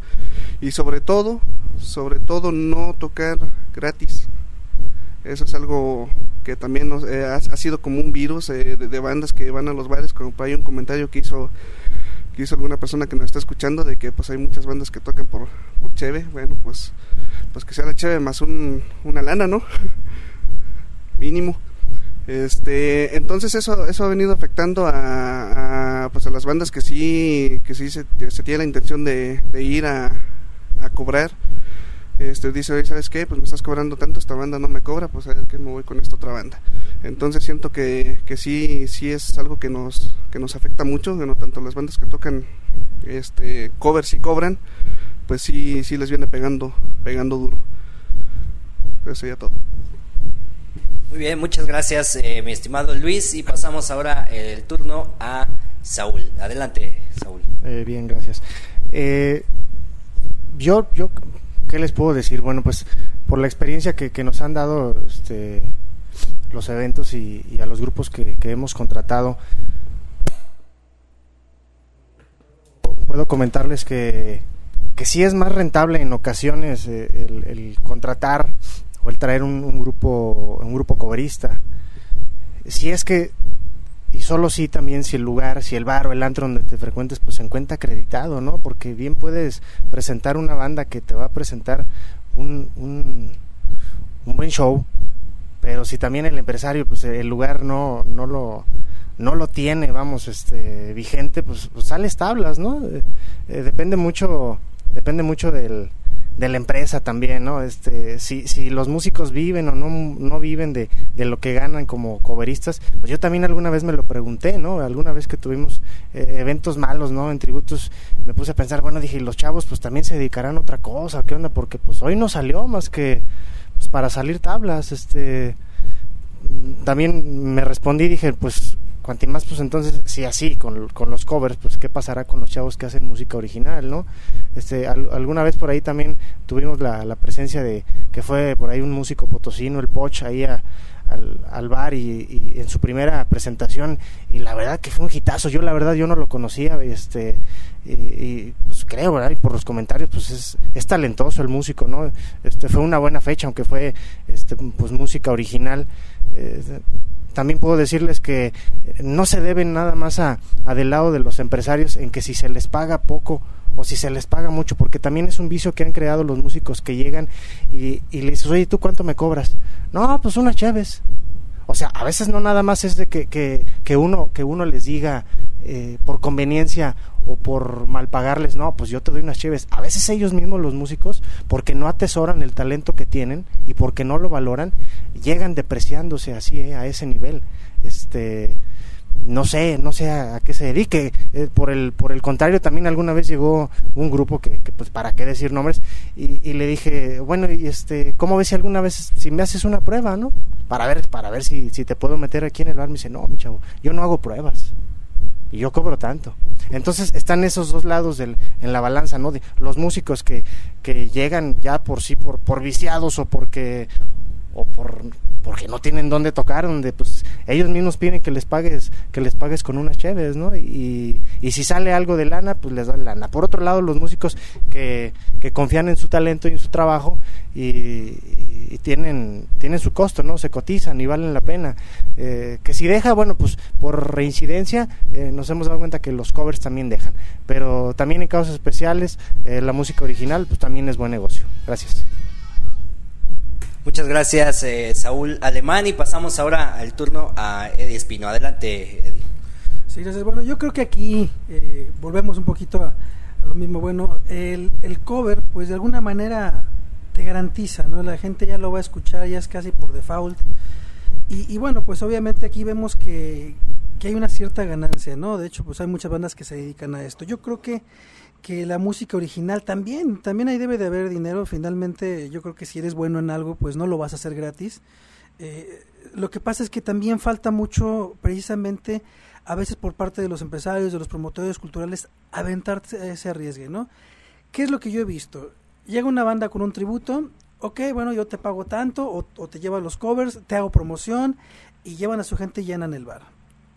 y sobre todo, sobre todo no tocar gratis. Eso es algo que también nos, eh, ha, sido como un virus eh, de, bandas que van a los bares, como hay un comentario que hizo hizo alguna persona que nos está escuchando de que pues hay muchas bandas que tocan por, por bueno pues pues que sea la cheve más un, una lana, ¿no? Mínimo. Este, entonces eso, eso ha venido afectando a, pues a las bandas que sí, que sí se, tiene la intención de, ir a, cobrar. Este, dice, oye, ¿sabes qué? Pues me estás cobrando tanto, esta banda no me cobra, pues a ver que me voy con esta otra banda. Entonces siento que, que sí, sí es algo que nos, que nos afecta mucho, no tanto las bandas que tocan este covers y cobran, pues sí, sí les viene pegando, pegando duro. Eso sería todo. Muy bien, muchas gracias, eh, mi estimado Luis. Y pasamos ahora el turno a Saúl. Adelante, Saúl. Eh, bien, gracias. Eh, yo, yo, ¿qué les puedo decir? Bueno, pues por la experiencia que, nos han dado este, los eventos y, a los grupos que, hemos contratado, puedo comentarles que, que sí es más rentable en ocasiones el contratar o el traer un, grupo un grupo coverista si es que y solo si también si el lugar si el bar o el antro donde te frecuentes pues se encuentra acreditado no porque bien puedes presentar una banda que te va a presentar un, un, buen show pero si también el empresario pues el lugar no no lo no lo tiene vamos este vigente pues, pues sales tablas no eh, eh, depende mucho depende mucho del de la empresa también, ¿no? Este, si, si los músicos viven o no, no viven de, de lo que ganan como coveristas, pues yo también alguna vez me lo pregunté, ¿no? Alguna vez que tuvimos eh, eventos malos, ¿no? En tributos, me puse a pensar, bueno, dije, los chavos pues también se dedicarán a otra cosa, ¿qué onda? Porque pues hoy no salió más que pues, para salir tablas, este también me respondí dije pues cuanto más pues entonces si así con, con, los covers pues qué pasará con los chavos que hacen música original no este alguna vez por ahí también tuvimos la, la, presencia de que fue por ahí un músico potosino el Poch ahí al, al, bar y, en su primera presentación y la verdad que fue un hitazo. Yo la verdad yo no lo conocía este y, pues creo ¿verdad? y por los comentarios pues es, es talentoso el músico no este fue una buena fecha aunque fue este pues música original eh, también puedo decirles que eh, no se deben nada más a, del lado de los empresarios en que si se les paga poco o si se les paga mucho, porque también es un vicio que han creado los músicos que llegan y, y le dices, oye, ¿tú cuánto me cobras? No, pues unas chaves. O sea, a veces no nada más es de que, que, que uno, que uno les diga eh, por conveniencia o por mal pagarles, no, pues yo te doy unas cheves. A veces ellos mismos, los músicos, porque no atesoran el talento que tienen y porque no lo valoran, llegan depreciándose así, eh, a ese nivel. Este, no sé, no sé a, qué se dedique. Eh, por el por el contrario, también alguna vez llegó un grupo que, pues para qué decir nombres y, le dije, bueno, y este, ¿cómo ves si alguna vez si me haces una prueba, no? Para ver para ver si si te puedo meter aquí en el bar. Me dice, no, mi chavo, yo no hago pruebas y yo cobro tanto. Entonces están esos dos lados del, en la balanza, ¿no? De los músicos que, que llegan ya por sí, por, por viciados o porque o por porque no tienen dónde tocar, donde pues ellos mismos piden que les pagues, que les pagues con unas cheves, ¿no? Y, y si sale algo de lana, pues les dan lana. Por otro lado, los músicos que, que confían en su talento y en su trabajo y, tienen, tienen su costo, ¿no? Se cotizan y valen la pena. Eh, que si deja, bueno, pues por reincidencia eh, nos hemos dado cuenta que los covers también dejan. Pero también en casos especiales, eh, la música original pues también es buen negocio. Gracias. Muchas gracias, eh, Saúl Alemán. Y pasamos ahora al turno a Eddie Espino. Adelante, Eddie. Sí, gracias. Bueno, yo creo que aquí eh, volvemos un poquito a, lo mismo. Bueno, el, el, cover, pues de alguna manera te garantiza, ¿no? La gente ya lo va a escuchar, ya es casi por default. Y, y bueno, pues obviamente aquí vemos que, que hay una cierta ganancia, ¿no? De hecho, pues hay muchas bandas que se dedican a esto. Yo creo que que la música original también, también ahí debe de haber dinero. Finalmente, yo creo que si eres bueno en algo, pues no lo vas a hacer gratis. Eh, lo que pasa es que también falta mucho, precisamente, a veces por parte de los empresarios, de los promotores culturales, aventarse ese arriesgue, ¿no? ¿Qué es lo que yo he visto? Llega una banda con un tributo ok, bueno, yo te pago tanto, o, o te llevan los covers, te hago promoción, y llevan a su gente y llenan el bar.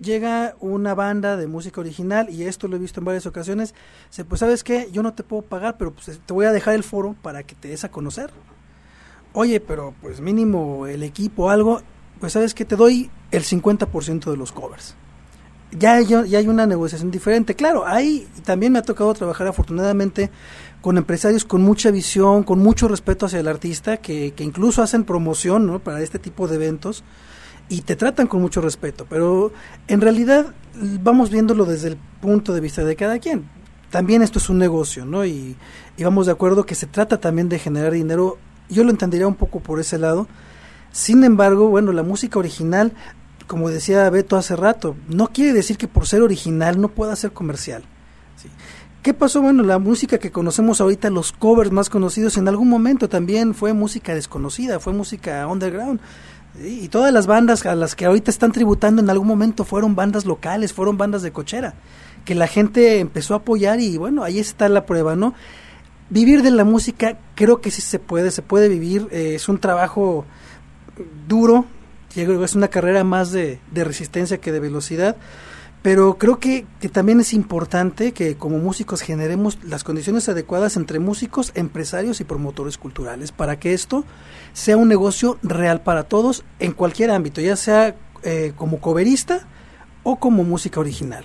Llega una banda de música original, y esto lo he visto en varias ocasiones, se pues sabes qué, yo no te puedo pagar, pero pues te voy a dejar el foro para que te des a conocer. Oye, pero pues mínimo el equipo algo, pues sabes que te doy el 50% de los covers. Ya hay, ya hay una negociación diferente. Claro, ahí también me ha tocado trabajar afortunadamente con empresarios con mucha visión, con mucho respeto hacia el artista, que, que incluso hacen promoción ¿no? para este tipo de eventos y te tratan con mucho respeto. Pero en realidad vamos viéndolo desde el punto de vista de cada quien. También esto es un negocio, ¿no? Y, y vamos de acuerdo que se trata también de generar dinero. Yo lo entendería un poco por ese lado. Sin embargo, bueno, la música original, como decía Beto hace rato, no quiere decir que por ser original no pueda ser comercial. ¿sí? ¿Qué pasó? Bueno, la música que conocemos ahorita, los covers más conocidos, en algún momento también fue música desconocida, fue música underground. Y todas las bandas a las que ahorita están tributando en algún momento fueron bandas locales, fueron bandas de cochera, que la gente empezó a apoyar y bueno, ahí está la prueba, ¿no? Vivir de la música creo que sí se puede, se puede vivir, eh, es un trabajo duro, es una carrera más de, de resistencia que de velocidad, pero creo que, que, también es importante que como músicos generemos las condiciones adecuadas entre músicos, empresarios y promotores culturales para que esto sea un negocio real para todos en cualquier ámbito, ya sea eh, como coverista o como música original.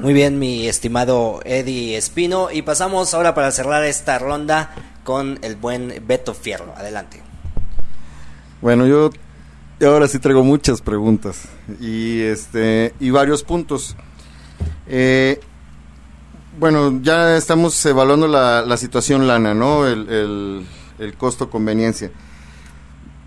Muy bien, mi estimado Eddie Espino. Y pasamos ahora para cerrar esta ronda con el buen Beto Fierro. Adelante. Bueno, yo ahora sí traigo muchas preguntas y este y varios puntos. Eh, bueno, ya estamos evaluando la, la situación lana, ¿no? El, el, el costo conveniencia.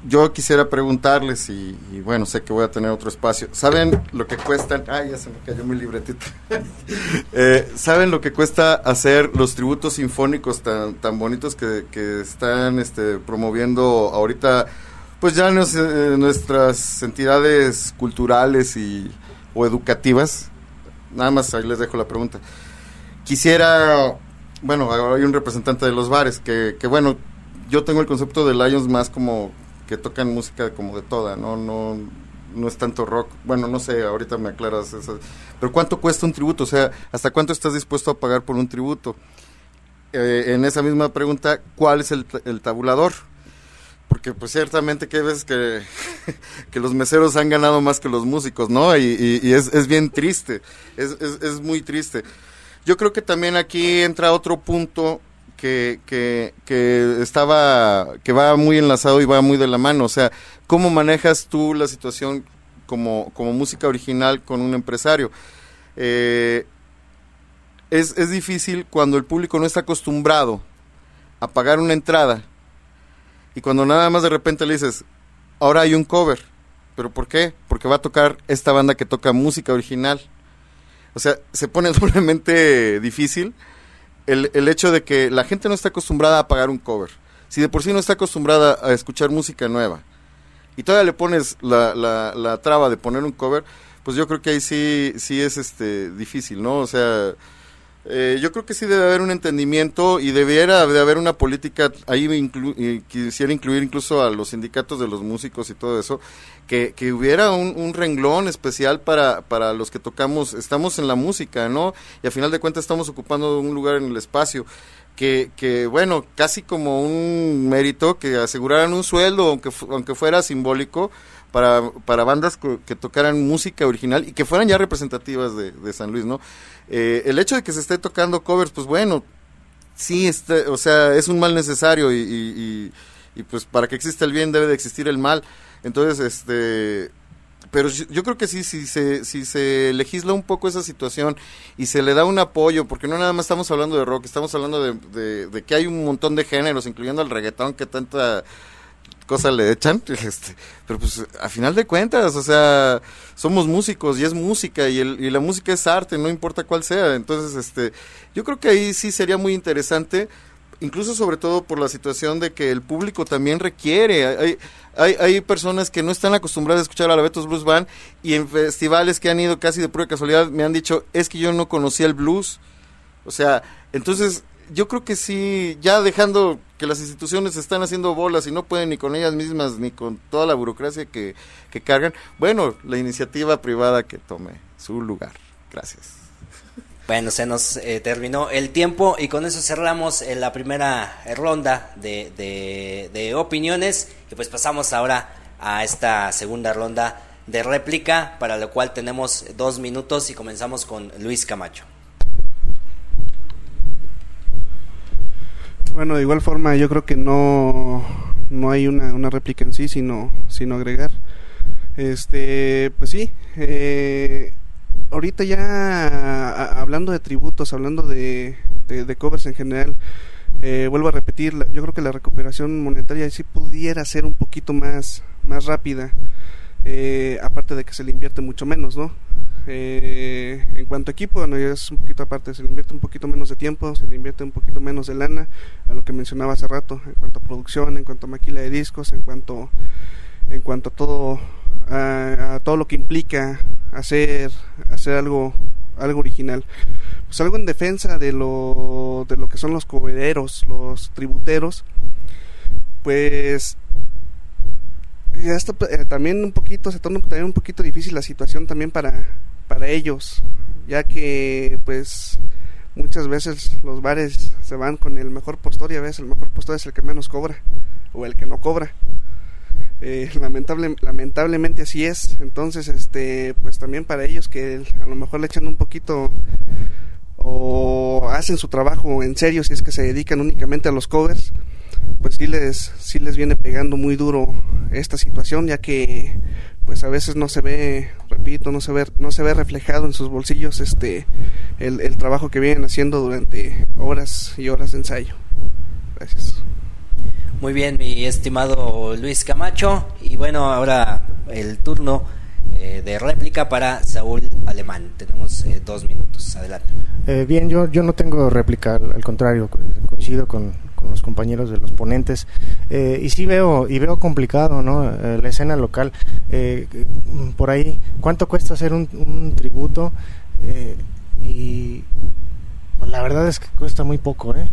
Yo quisiera preguntarles y, y, bueno, sé que voy a tener otro espacio. ¿Saben lo que cuestan? Ay, ya se me cayó mi libretito. eh, ¿Saben lo que cuesta hacer los tributos sinfónicos tan, tan bonitos que, que están este, promoviendo ahorita? Pues ya nos, eh, nuestras entidades culturales y, o educativas, nada más ahí les dejo la pregunta. Quisiera, bueno, hay un representante de los bares que, que bueno, yo tengo el concepto de Lions más como que tocan música como de toda, no, no, no es tanto rock. Bueno, no sé, ahorita me aclaras eso. Pero ¿cuánto cuesta un tributo? O sea, ¿hasta cuánto estás dispuesto a pagar por un tributo? Eh, en esa misma pregunta, ¿cuál es el tabulador? Porque pues ciertamente que hay veces que, que, los meseros han ganado más que los músicos, ¿no? Y, y, es, es, bien triste, es, es, es, muy triste. Yo creo que también aquí entra otro punto que, que, que estaba, que va muy enlazado y va muy de la mano, o sea, ¿cómo manejas tú la situación como, como música original con un empresario? Eh, es, es difícil cuando el público no está acostumbrado a pagar una entrada y cuando nada más de repente le dices, ahora hay un cover. ¿Pero por qué? Porque va a tocar esta banda que toca música original. O sea, se pone doblemente difícil el, el hecho de que la gente no está acostumbrada a pagar un cover. Si de por sí no está acostumbrada a escuchar música nueva y todavía le pones la, la, la traba de poner un cover, pues yo creo que ahí sí, sí es este difícil, ¿no? O sea, eh, yo creo que sí debe haber un entendimiento y debiera de haber una política, ahí inclu y quisiera incluir incluso a los sindicatos de los músicos y todo eso, que, que hubiera un, un, renglón especial para, para los que tocamos, estamos en la música, ¿no? Y a final de cuentas estamos ocupando un lugar en el espacio. Que, que bueno, casi como un mérito, que aseguraran un sueldo, aunque, aunque fuera simbólico, para, para bandas que, tocaran música original y que fueran ya representativas de, de San Luis, ¿no? Eh, el hecho de que se esté tocando covers, pues bueno, sí, está, o sea, es un mal necesario y, y, pues para que exista el bien debe de existir el mal. Entonces, este, pero yo creo que sí, si se, si se legisla un poco esa situación y se le da un apoyo, porque no nada más estamos hablando de rock, estamos hablando de, de, que hay un montón de géneros, incluyendo el reggaetón, que tanta cosa le echan, este, pero pues a final de cuentas, o sea, somos músicos y es música y, el, y la música es arte, no importa cuál sea, entonces, este, yo creo que ahí sí sería muy interesante, incluso sobre todo por la situación de que el público también requiere, hay, hay, hay personas que no están acostumbradas a escuchar a la Betos Blues Band y en festivales que han ido casi de pura casualidad me han dicho, es que yo no conocía el blues, o sea, entonces yo creo que sí, ya dejando que las instituciones están haciendo bolas y no pueden ni con ellas mismas ni con toda la burocracia que, que cargan, bueno, la iniciativa privada que tome su lugar. Gracias. Bueno, se nos eh, terminó el tiempo y con eso cerramos eh, la primera ronda de, de, de, opiniones y pues pasamos ahora a esta segunda ronda de réplica para lo cual tenemos dos minutos y comenzamos con Luis Camacho. Bueno, de igual forma yo creo que no, no hay una, una réplica en sí, sino, sino agregar. Este, pues sí, eh, ahorita ya hablando de tributos, hablando de, de, covers en general, eh, vuelvo a repetir, yo creo que la recuperación monetaria sí pudiera ser un poquito más, más rápida, eh, aparte de que se le invierte mucho menos, ¿no? Eh, en cuanto a equipo, bueno, ya es un poquito aparte, se le invierte un poquito menos de tiempo, se le invierte un poquito menos de lana, a lo que mencionaba hace rato, en cuanto a producción, en cuanto a maquila de discos, en cuanto, en cuanto a todo, a, todo lo que implica hacer, hacer algo, algo original. Pues algo en defensa de lo, de lo que son los cobederos, los tributeros, pues ya esto eh, también un poquito se torna también un poquito difícil la situación también para para ellos, ya que pues muchas veces los bares se van con el mejor postor y a veces el mejor postor es el que menos cobra o el que no cobra. Eh, lamentable, lamentablemente así es. Entonces, este, pues también para ellos que a lo mejor le echan un poquito o hacen su trabajo en serio si es que se dedican únicamente a los covers, pues sí les, sí les viene pegando muy duro esta situación, ya que pues a veces no se ve, repito, no se ve, no se ve reflejado en sus bolsillos este el, el trabajo que vienen haciendo durante horas y horas de ensayo. Gracias. Muy bien, mi estimado Luis Camacho. Y bueno, ahora el turno eh, de réplica para Saúl Alemán. Tenemos eh, dos minutos. Adelante. Eh, bien, yo, yo no tengo réplica, al contrario, coincido con, los compañeros de los ponentes eh, y sí veo y veo complicado no eh, la escena local eh, por ahí cuánto cuesta hacer un, tributo y pues, la verdad es que cuesta muy poco eh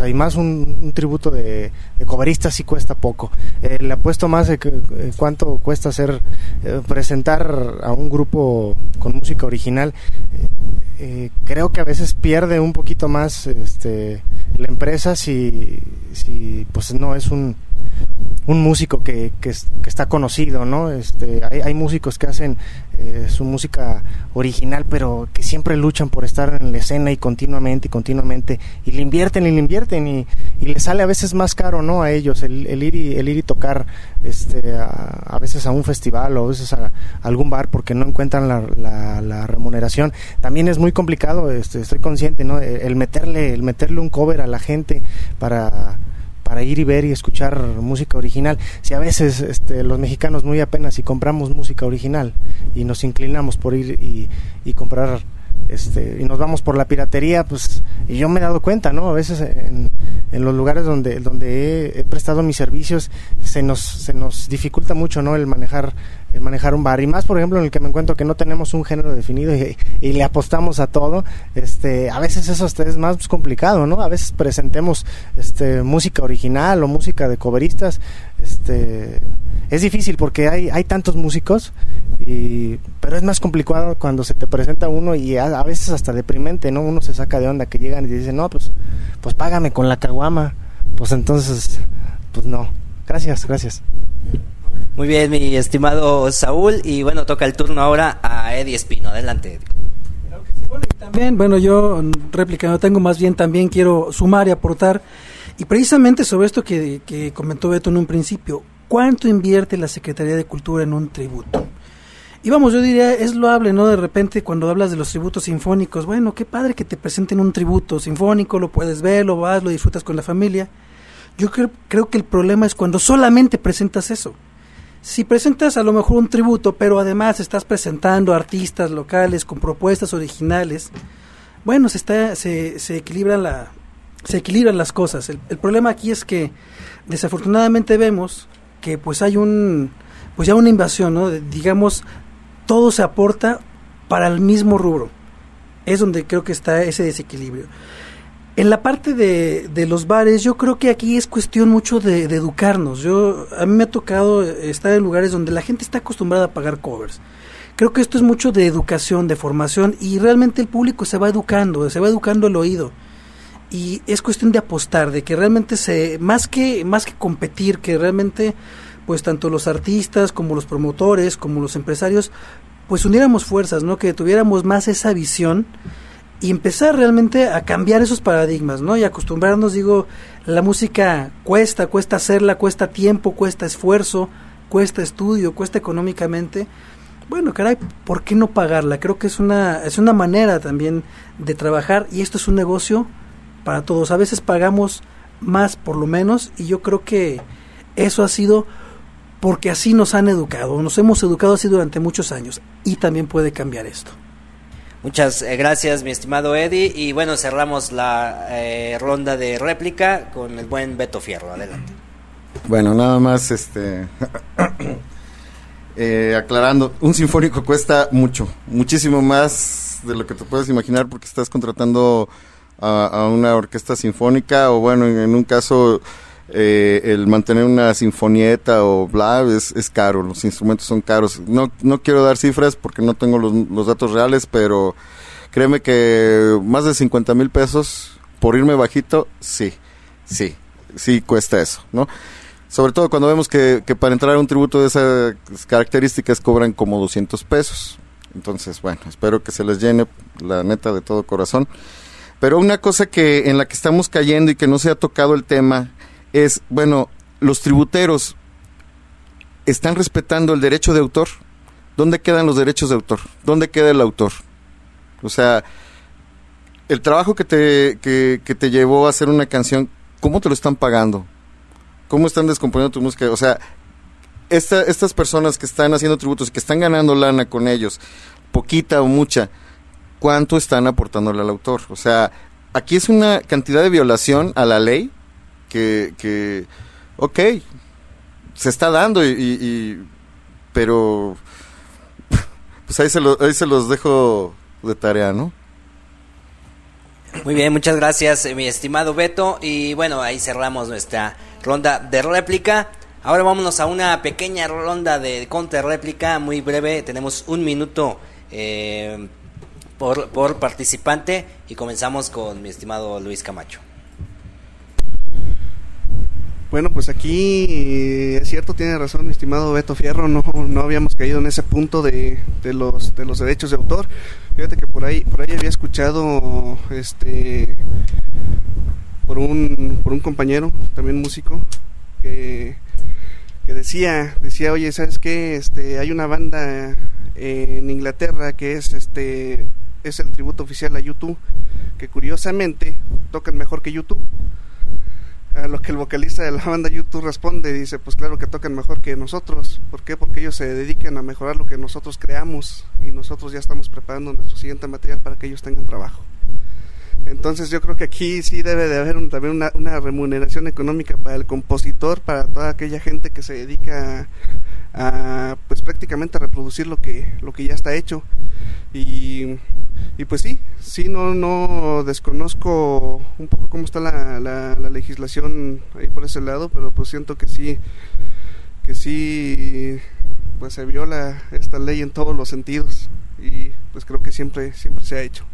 sea, y más un, tributo de, de sí cuesta poco. le apuesto más de que, cuánto cuesta hacer, presentar a un grupo con música original. creo que a veces pierde un poquito más este, la empresa si, si pues no es un, un músico que, que, está conocido, ¿no? Este, hay, músicos que hacen eh, su música original, pero que siempre luchan por estar en la escena y continuamente y continuamente, y le invierten y le invierten, y, le sale a veces más caro, ¿no? A ellos, el, ir, y, el ir y tocar este, a, veces a un festival o a veces a, algún bar porque no encuentran la, la, la, remuneración. También es muy complicado, este, estoy consciente, ¿no? El meterle, el meterle un cover a la gente para para ir y ver y escuchar música original. Si a veces este, los mexicanos muy apenas y compramos música original y nos inclinamos por ir y, y comprar este, y nos vamos por la piratería, pues, y yo me he dado cuenta, ¿no? A veces en, en los lugares donde, donde he, prestado mis servicios se nos, se nos dificulta mucho, ¿no? El manejar, el manejar un bar. Y más, por ejemplo, en el que me encuentro que no tenemos un género definido y, le apostamos a todo, este, a veces eso es más complicado, ¿no? A veces presentemos, este, música original o música de coveristas, este, es difícil porque hay, hay tantos músicos, y, pero es más complicado cuando se te presenta uno y a, veces hasta deprimente, ¿no? Uno se saca de onda que llegan y dicen, no, pues, pues págame con la caguama. Pues entonces, pues no. Gracias, gracias. Muy bien, mi estimado Saúl. Y bueno, toca el turno ahora a Eddie Espino. Adelante, Eddie. Bueno, también, bueno, yo réplica no tengo, más bien también quiero sumar y aportar. Y precisamente sobre esto que, que comentó Beto en un principio, ¿cuánto invierte la Secretaría de Cultura en un tributo? Y vamos, yo diría, es loable, ¿no? De repente cuando hablas de los tributos sinfónicos, bueno, qué padre que te presenten un tributo sinfónico, lo puedes ver, lo vas, lo disfrutas con la familia. Yo creo, que el problema es cuando solamente presentas eso. Si presentas a lo mejor un tributo, pero además estás presentando artistas locales con propuestas originales, bueno, se, está, se, se, equilibran, la, se equilibran las cosas. El problema aquí es que desafortunadamente vemos que pues hay un pues ya una invasión, ¿no? digamos todo se aporta para el mismo rubro. Es donde creo que está ese desequilibrio. En la parte de, de, los bares, yo creo que aquí es cuestión mucho de, de, educarnos. Yo a mí me ha tocado estar en lugares donde la gente está acostumbrada a pagar covers. Creo que esto es mucho de educación, de formación y realmente el público se va educando, se va educando el oído. Y es cuestión de apostar, de que realmente se más que más que competir, que realmente pues tanto los artistas como los promotores, como los empresarios pues uniéramos fuerzas, ¿no? Que tuviéramos más esa visión y empezar realmente a cambiar esos paradigmas, ¿no? Y acostumbrarnos, digo, la música cuesta, cuesta hacerla, cuesta tiempo, cuesta esfuerzo, cuesta estudio, cuesta económicamente. Bueno, caray, ¿por qué no pagarla? Creo que es una es una manera también de trabajar y esto es un negocio para todos. A veces pagamos más por lo menos y yo creo que eso ha sido porque así nos han educado, nos hemos educado así durante muchos años y también puede cambiar esto. Muchas eh, gracias, mi estimado Eddie. Y bueno, cerramos la eh, ronda de réplica con el buen Beto Fierro. Adelante. Bueno, nada más este eh, aclarando, un sinfónico cuesta mucho, muchísimo más de lo que te puedes imaginar porque estás contratando a, a una orquesta sinfónica o bueno, en, en un caso eh, el mantener una sinfonieta o bla es, es, caro, los instrumentos son caros. No, no quiero dar cifras porque no tengo los, los datos reales, pero créeme que más de 50 mil pesos por irme bajito, sí, sí, sí cuesta eso, ¿no? Sobre todo cuando vemos que, que para entrar a un tributo de esas características cobran como 200 pesos. Entonces, bueno, espero que se les llene la neta de todo corazón. Pero una cosa que en la que estamos cayendo y que no se ha tocado el tema es, bueno, los tributeros están respetando el derecho de autor. ¿Dónde quedan los derechos de autor? ¿Dónde queda el autor? O sea, el trabajo que te, que, te llevó a hacer una canción, ¿cómo te lo están pagando? ¿Cómo están descomponiendo tu música? O sea, esta, estas personas que están haciendo tributos y que están ganando lana con ellos, poquita o mucha, ¿cuánto están aportándole al autor? O sea, aquí es una cantidad de violación a la ley que, que ok, se está dando, y, pero pues ahí se, ahí se los dejo de tarea, ¿no? Muy bien, muchas gracias, mi estimado Beto. Y bueno, ahí cerramos nuestra ronda de réplica. Ahora vámonos a una pequeña ronda de réplica muy breve. Tenemos un minuto eh, por, por participante y comenzamos con mi estimado Luis Camacho. Bueno, pues aquí es cierto, tiene razón mi estimado Beto Fierro, no, no habíamos caído en ese punto de, de, los, de los derechos de autor. Fíjate que por ahí, por ahí había escuchado este por un, por un compañero, también músico, que, que decía, decía, oye, ¿sabes qué? Este, hay una banda en Inglaterra que es este es el tributo oficial a YouTube, que curiosamente tocan mejor que YouTube a lo que el vocalista de la banda YouTube responde, dice, pues claro que tocan mejor que nosotros. ¿Por qué? Porque ellos se dedican a mejorar lo que nosotros creamos y nosotros ya estamos preparando nuestro siguiente material para que ellos tengan trabajo. Entonces yo creo que aquí sí debe de haber también una, remuneración económica para el compositor, para toda aquella gente que se dedica a, a pues prácticamente a reproducir lo que, lo que ya está hecho. Y, y pues sí, sí, no, no desconozco un poco cómo está la, la, la, legislación ahí por ese lado, pero pues siento que sí, que sí, pues se viola esta ley en todos los sentidos y pues creo que siempre, siempre se ha hecho.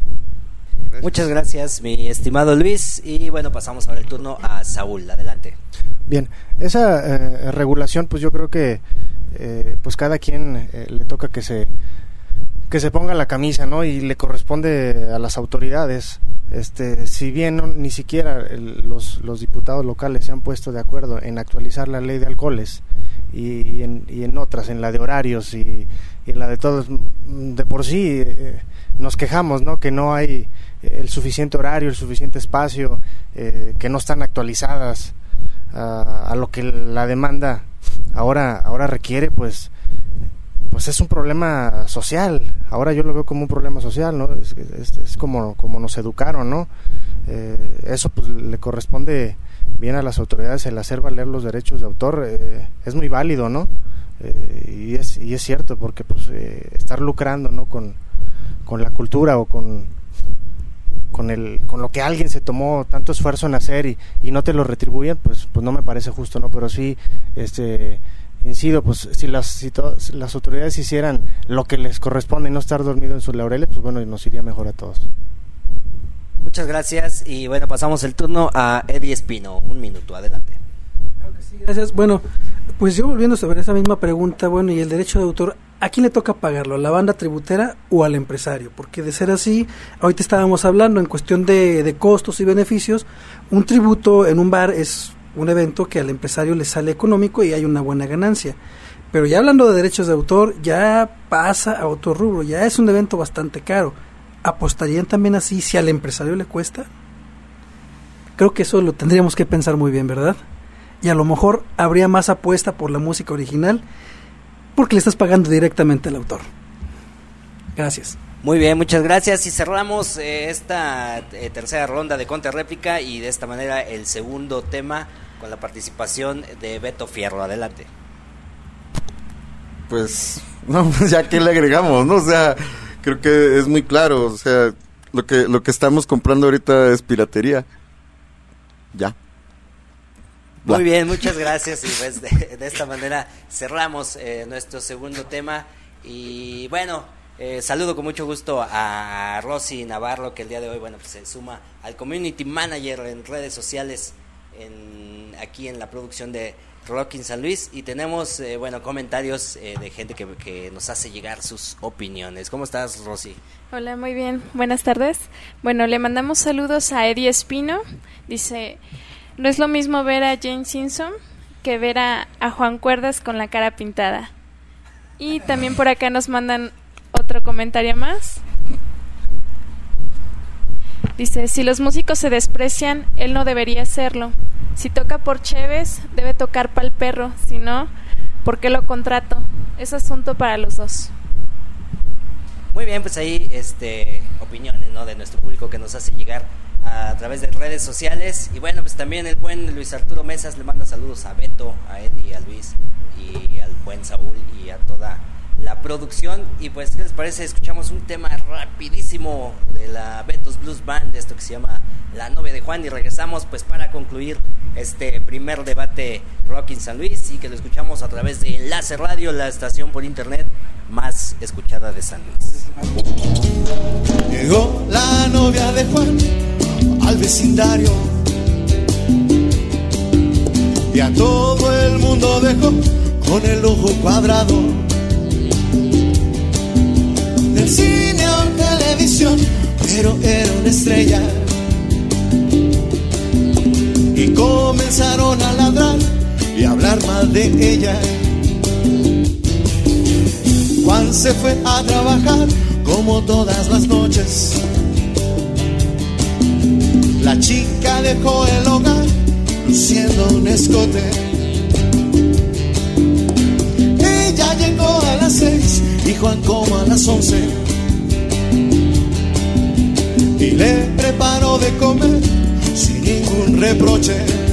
Gracias. Muchas gracias, mi estimado Luis. Y bueno, pasamos ahora el turno a Saúl. Adelante. Bien, esa eh, regulación, pues yo creo que eh, pues cada quien eh, le toca que se que se ponga la camisa, ¿no? Y le corresponde a las autoridades. Este, si bien no, ni siquiera el, los, los diputados locales se han puesto de acuerdo en actualizar la ley de alcoholes y, y, en, y en, otras, en la de horarios y, y, en la de todos, de por sí eh, nos quejamos, ¿no? Que no hay el suficiente horario, el suficiente espacio, eh, que no están actualizadas a, lo que la demanda ahora, ahora requiere, pues pues es un problema social. Ahora yo lo veo como un problema social, ¿no? Es, como, como nos educaron, ¿no? Eh, eso pues le corresponde bien a las autoridades el hacer valer los derechos de autor. Eh, es muy válido, ¿no? Y, es, y es cierto, porque pues estar lucrando, ¿no? Con, con la cultura o con con, el, con lo que alguien se tomó tanto esfuerzo en hacer y, y no te lo retribuyen, pues, pues no me parece justo, ¿no? Pero sí, este incido, pues si las, si las autoridades hicieran lo que les corresponde y no estar dormido en sus laureles, pues bueno, nos iría mejor a todos. Muchas gracias y bueno, pasamos el turno a Eddie Espino. Un minuto, adelante. Bueno, pues yo volviendo sobre esa misma pregunta, bueno, y el derecho de autor, ¿a quién le toca pagarlo? ¿A la banda tributera o al empresario? Porque de ser así, ahorita estábamos hablando en cuestión de, de costos y beneficios, un tributo en un bar es un evento que al empresario le sale económico y hay una buena ganancia. Pero ya hablando de derechos de autor, ya pasa a otro rubro, ya es un evento bastante caro ¿apostarían también así si al empresario le cuesta? Creo que eso lo tendríamos que pensar muy bien, ¿verdad? Y a lo mejor habría más apuesta por la música original porque le estás pagando directamente al autor. Gracias. Muy bien, muchas gracias. Y cerramos eh, esta eh, tercera ronda de réplica y de esta manera el segundo tema con la participación de Beto Fierro. Adelante. Pues, no, pues ya que le agregamos, ¿no? O sea, creo que es muy claro, o sea, lo que lo que estamos comprando ahorita es piratería. Ya. Muy bien, muchas gracias y pues de, esta manera cerramos eh, nuestro segundo tema y bueno, eh, saludo con mucho gusto a Rosy Navarro que el día de hoy bueno pues se suma al community manager en redes sociales en, aquí en la producción de Rockin San Luis y tenemos, eh, bueno, comentarios eh, de gente que, nos hace llegar sus opiniones. ¿Cómo estás, Rosy? Hola, muy bien. Buenas tardes. Bueno, le mandamos saludos a Eddie Espino. Dice, no es lo mismo ver a Jane Simpson que ver a, Juan Cuerdas con la cara pintada. Y también por acá nos mandan otro comentario más. Dice, si los músicos se desprecian, él no debería hacerlo. Si toca por Cheves, debe tocar para el perro, si no, ¿por qué lo contrato? Es asunto para los dos. Muy bien, pues ahí este, opiniones ¿no? de nuestro público que nos hace llegar a, través de redes sociales. Y bueno, pues también el buen Luis Arturo Mesas le manda saludos a Beto, a Eddie, a Luis y al buen Saúl y a toda la producción. Y pues, ¿qué les parece? Escuchamos un tema rapidísimo de la Betos Blues Band, esto que se llama La novia de Juan. Y regresamos pues para concluir este primer debate Rock in San Luis y que lo escuchamos a través de Enlace Radio, la estación por internet más escuchada de San Luis. Llegó la novia de Juan al vecindario y a todo el mundo dejó con el ojo cuadrado cine o televisión, pero era una estrella. Y comenzaron a ladrar y a hablar mal de ella. Juan se fue a trabajar como todas las noches. La chica dejó el hogar luciendo un escote. Ella llegó a las seis y Juan como a las once. Y le preparó de comer sin ningún reproche.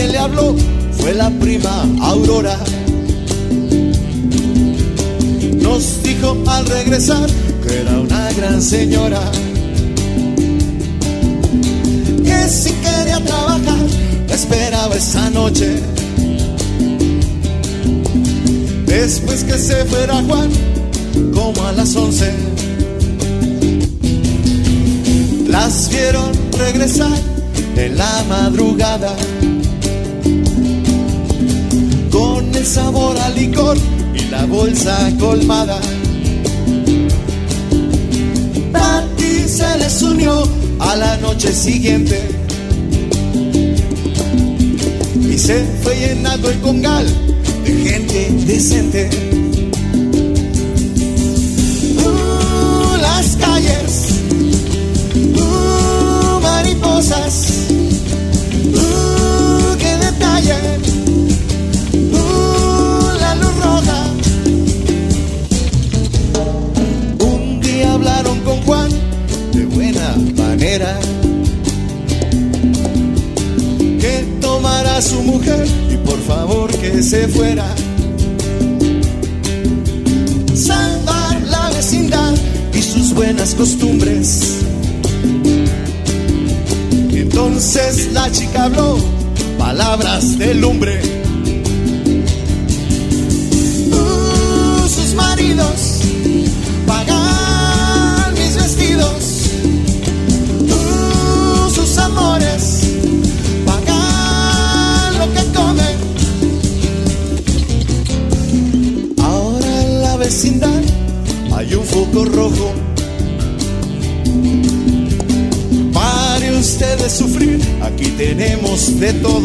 Que le habló fue la prima Aurora. Nos dijo al regresar que era una gran señora. Que si quería trabajar, esperaba esa noche. Después que se fuera Juan, como a las once, las vieron regresar en la madrugada el sabor al licor y la bolsa colmada. Patti se les unió a la noche siguiente y se fue llenando el congal de gente decente. Uh, las calles, uh, mariposas, su mujer y por favor que se fuera. Salvar la vecindad y sus buenas costumbres. Entonces la chica habló palabras de lumbre. De todo.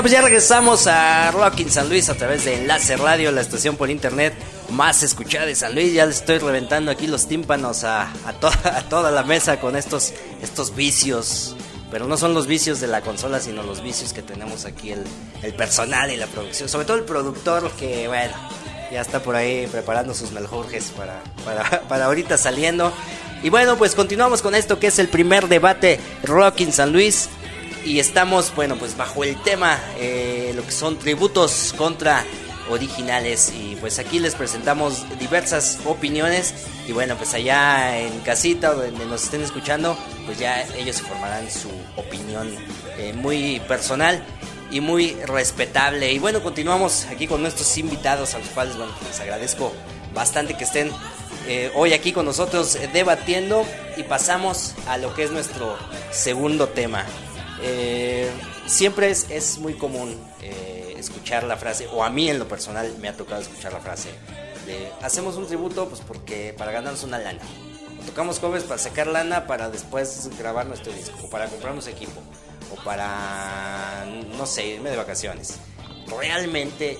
Pues ya regresamos a Rockin' San Luis a través de Enlace Radio, la estación por internet más escuchada de San Luis. Ya le estoy reventando aquí los tímpanos a, a, a toda la mesa con estos, estos vicios. Pero no son los vicios de la consola, sino los vicios que tenemos aquí el, el personal y la producción. Sobre todo el productor que, bueno, ya está por ahí preparando sus meljurjes para, para, para ahorita saliendo. Y bueno, pues continuamos con esto que es el primer debate Rockin' San Luis y estamos, bueno, pues bajo el tema, eh, lo que son tributos contra originales. Y pues aquí les presentamos diversas opiniones. Y bueno, pues allá en casita, donde nos estén escuchando, pues ya ellos se formarán su opinión eh, muy personal y muy respetable. Y bueno, continuamos aquí con nuestros invitados, a los cuales, bueno, les agradezco bastante que estén eh, hoy aquí con nosotros eh, debatiendo. Y pasamos a lo que es nuestro segundo tema. Eh, siempre es, es, muy común eh, escuchar la frase, o a mí en lo personal me ha tocado escuchar la frase de hacemos un tributo pues porque para ganarnos una lana. Tocamos covers para sacar lana para después grabar nuestro disco, o para comprarnos equipo, o para, no sé, irme de vacaciones. Realmente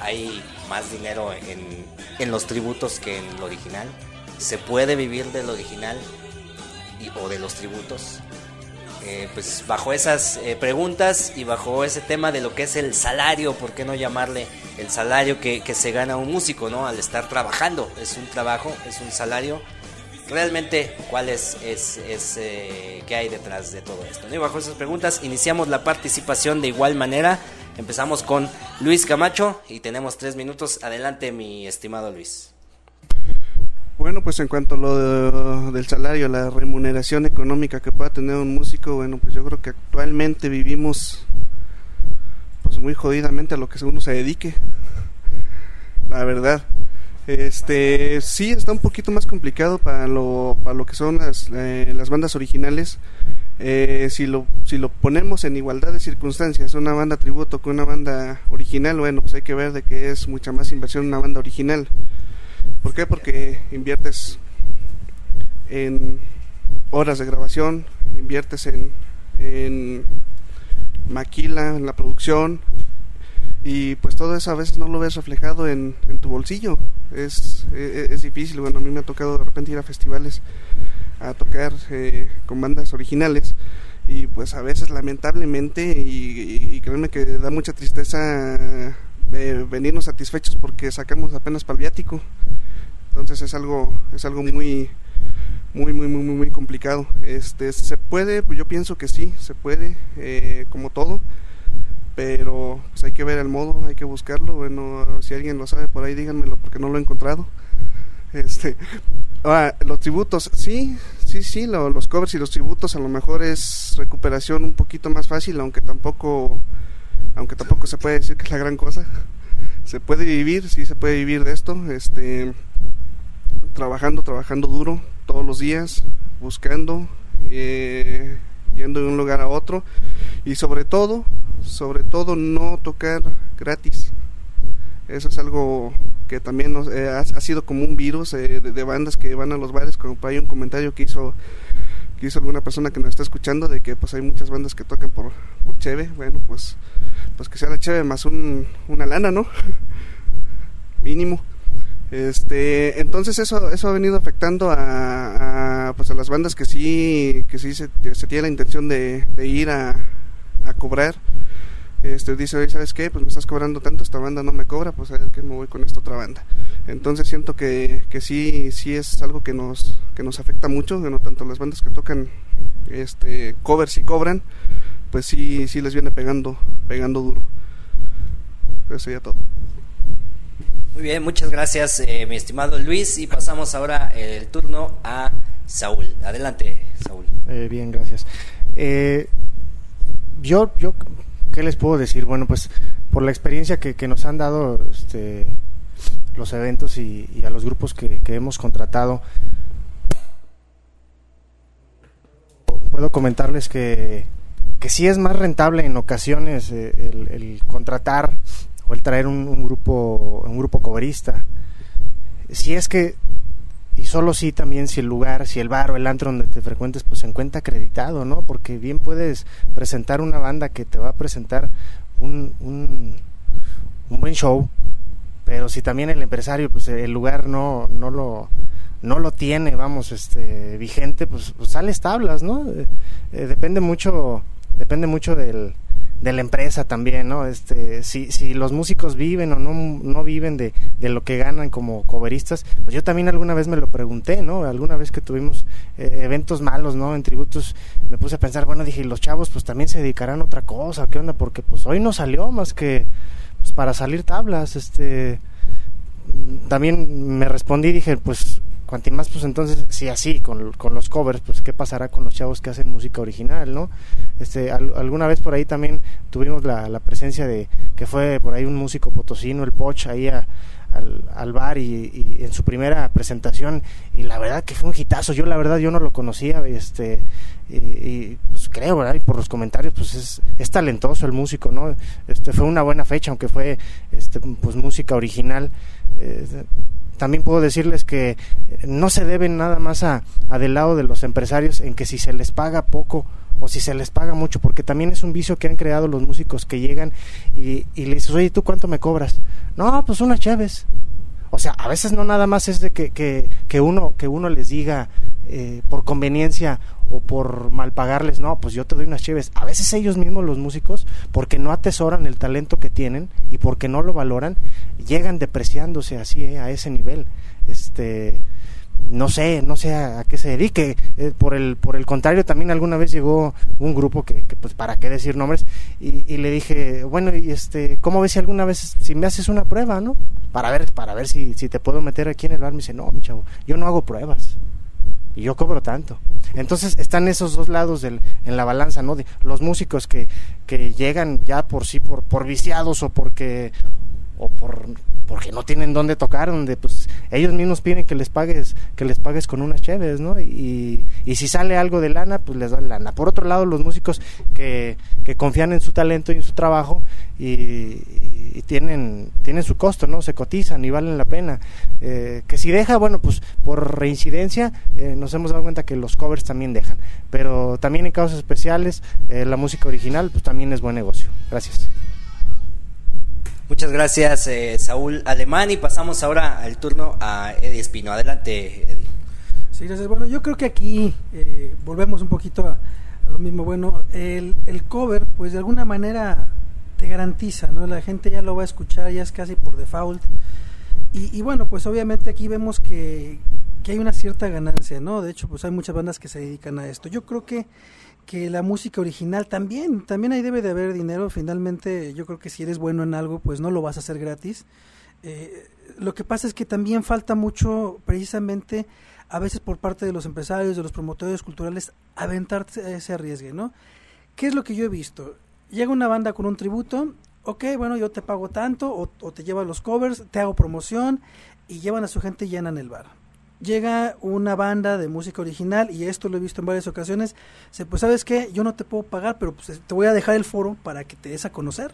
hay más dinero en, en los tributos que en lo original. Se puede vivir del original y, o de los tributos. Eh, pues bajo esas eh, preguntas y bajo ese tema de lo que es el salario, ¿por qué no llamarle el salario que, se gana un músico, ¿no? Al estar trabajando, es un trabajo, es un salario. Realmente, ¿cuál es, es, es eh, qué hay detrás de todo esto? bajo esas preguntas iniciamos la participación de igual manera. Empezamos con Luis Camacho y tenemos tres minutos. Adelante, mi estimado Luis. Bueno, pues en cuanto a lo de, del salario, la remuneración económica que pueda tener un músico, bueno, pues yo creo que actualmente vivimos pues muy jodidamente a lo que uno se dedique. La verdad. Este, sí está un poquito más complicado para lo para lo que son las, eh, las bandas originales. Eh, si lo si lo ponemos en igualdad de circunstancias, una banda tributo con una banda original, bueno, pues hay que ver de que es mucha más inversión una banda original. ¿Por qué? Porque inviertes en horas de grabación, inviertes en, en maquila, en la producción y pues todo eso a veces no lo ves reflejado en, en tu bolsillo. Es, es, es, difícil, bueno, a mí me ha tocado de repente ir a festivales a tocar eh, con bandas originales y pues a veces lamentablemente y, créanme que da mucha tristeza eh, venirnos satisfechos porque sacamos apenas palviático entonces es algo es algo muy muy muy muy muy complicado. Este se puede pues yo pienso que sí se puede eh, como todo pero pues hay que ver el modo hay que buscarlo. Bueno si alguien lo sabe por ahí díganmelo porque no lo he encontrado. Este ah, los tributos sí sí, sí, los covers y los tributos a lo mejor es recuperación un poquito más fácil, aunque tampoco, aunque tampoco se puede decir que es la gran cosa. Se puede vivir, sí se puede vivir de esto, este, trabajando, trabajando duro todos los días, buscando, eh, yendo de un lugar a otro y sobre todo, sobre todo no tocar gratis. Eso es algo que también eh, ha, sido como un virus eh, de, bandas que van a los bares, como hay un comentario que hizo que hizo alguna persona que nos está escuchando de que pues hay muchas bandas que tocan por, por cheve, bueno pues pues que sea la cheve más un, una lana, ¿no? Mínimo. Este, entonces eso eso ha venido afectando a, pues a las bandas que sí que sí se, se tiene la intención de, de ir a, a cobrar este, dice, oye, ¿sabes qué? Pues me estás cobrando tanto, esta banda no me cobra, pues a ver que me voy con esta otra banda. Entonces siento que, que sí, sí es algo que nos, que nos afecta mucho, no tanto las bandas que tocan este covers y cobran, pues sí, sí les viene pegando, pegando duro. Eso sería todo. Muy bien, muchas gracias, eh, mi estimado Luis, y pasamos ahora el turno a Saúl. Adelante, Saúl. Eh, bien, gracias. Eh, yo, yo ¿qué les puedo decir? Bueno, pues por la experiencia que, nos han dado este, los eventos y, a los grupos que, hemos contratado, puedo comentarles que, que sí es más rentable en ocasiones eh, el, contratar o el traer un, grupo un grupo coverista. Si es que y solo si también si el lugar, si el bar o el antro donde te frecuentes pues se encuentra acreditado, ¿no? Porque bien puedes presentar una banda que te va a presentar un, un, buen show, pero si también el empresario pues el lugar no, no lo no lo tiene, vamos, este vigente, pues, pues sales tablas, ¿no? Eh, eh, depende mucho depende mucho del, de la empresa también, ¿no? Este, si, si los músicos viven o no, no viven de, de lo que ganan como coveristas, pues yo también alguna vez me lo pregunté, ¿no? Alguna vez que tuvimos eh, eventos malos, ¿no? En tributos, me puse a pensar, bueno, dije, los chavos pues también se dedicarán a otra cosa, ¿qué onda? Porque pues hoy no salió más que pues, para salir tablas, este también me respondí dije pues cuanto más pues entonces si así con, con, los covers pues qué pasará con los chavos que hacen música original no este alguna vez por ahí también tuvimos la, la, presencia de que fue por ahí un músico potosino el Poch ahí al, al, bar y, en su primera presentación y la verdad que fue un hitazo. Yo la verdad yo no lo conocía este y, pues creo verdad y por los comentarios pues es, es talentoso el músico no este fue una buena fecha aunque fue este pues música original eh, también puedo decirles que no se deben nada más a, del lado de los empresarios en que si se les paga poco o si se les paga mucho, porque también es un vicio que han creado los músicos que llegan y, y le dices, oye, ¿tú cuánto me cobras? No, pues unas chaves. O sea, a veces no nada más es de que, que, que uno, que uno les diga eh, por conveniencia o por mal pagarles, no, pues yo te doy unas chaves. A veces ellos mismos, los músicos, porque no atesoran el talento que tienen y porque no lo valoran, llegan depreciándose así, eh, a ese nivel. Este, no sé, no sé a, qué se dedique. Eh, por el por el contrario, también alguna vez llegó un grupo que, pues para qué decir nombres y, le dije, bueno, y este, ¿cómo ves si alguna vez si me haces una prueba, no? Para ver para ver si si te puedo meter aquí en el bar. Me dice, no, mi chavo, yo no hago pruebas y yo cobro tanto. Entonces están esos dos lados del, en la balanza, ¿no? De los músicos que, que llegan ya por sí, por, por viciados o porque o por porque no tienen dónde tocar, donde pues ellos mismos piden que les pagues, que les pagues con unas cheves, ¿no? Y, y si sale algo de lana, pues les dan lana. Por otro lado, los músicos que, que confían en su talento y en su trabajo y, tienen, tienen su costo, ¿no? Se cotizan y valen la pena. Eh, que si deja, bueno, pues por reincidencia eh, nos hemos dado cuenta que los covers también dejan. Pero también en casos especiales, eh, la música original, pues también es buen negocio. Gracias. Muchas gracias, eh, Saúl Alemán. Y pasamos ahora al turno a Eddie Espino. Adelante, Eddie. Sí, gracias. Bueno, yo creo que aquí eh, volvemos un poquito lo mismo, bueno, el, el cover, pues de alguna manera te garantiza, ¿no? La gente ya lo va a escuchar, ya es casi por default. Y, y bueno, pues obviamente aquí vemos que, que hay una cierta ganancia, ¿no? De hecho, pues hay muchas bandas que se dedican a esto. Yo creo que que la música original también, también ahí debe de haber dinero. Finalmente, yo creo que si eres bueno en algo, pues no lo vas a hacer gratis. Eh, lo que pasa es que también falta mucho, precisamente, a veces por parte de los empresarios, de los promotores culturales, aventarse ese arriesgue, ¿no? ¿Qué es lo que yo he visto? Llega una banda con un tributo, ok, bueno, yo te pago tanto, o, o te llevan los covers, te hago promoción, y llevan a su gente y llenan el bar llega una banda de música original y esto lo he visto en varias ocasiones, se pues sabes qué, yo no te puedo pagar, pero pues te voy a dejar el foro para que te des a conocer.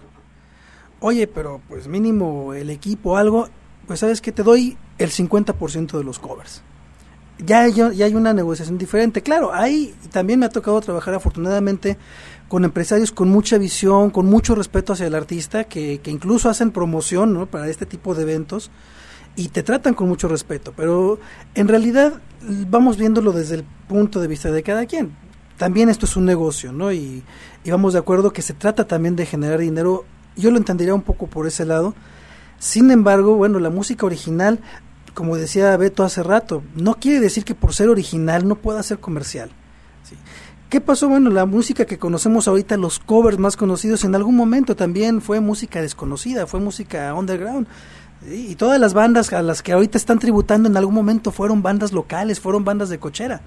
Oye, pero pues mínimo el equipo algo, pues sabes que te doy el 50% de los covers. Ya hay, ya hay una negociación diferente. Claro, ahí también me ha tocado trabajar afortunadamente con empresarios con mucha visión, con mucho respeto hacia el artista, que, que incluso hacen promoción ¿no? para este tipo de eventos y te tratan con mucho respeto, pero en realidad vamos viéndolo desde el punto de vista de cada quien. También esto es un negocio, ¿no? Y, y vamos de acuerdo que se trata también de generar dinero. Yo lo entendería un poco por ese lado. Sin embargo, bueno, la música original, como decía Beto hace rato, no quiere decir que por ser original no pueda ser comercial. ¿sí? ¿Qué pasó? Bueno, la música que conocemos ahorita, los covers más conocidos, en algún momento también fue música desconocida, fue música underground. Y todas las bandas a las que ahorita están tributando en algún momento fueron bandas locales, fueron bandas de cochera,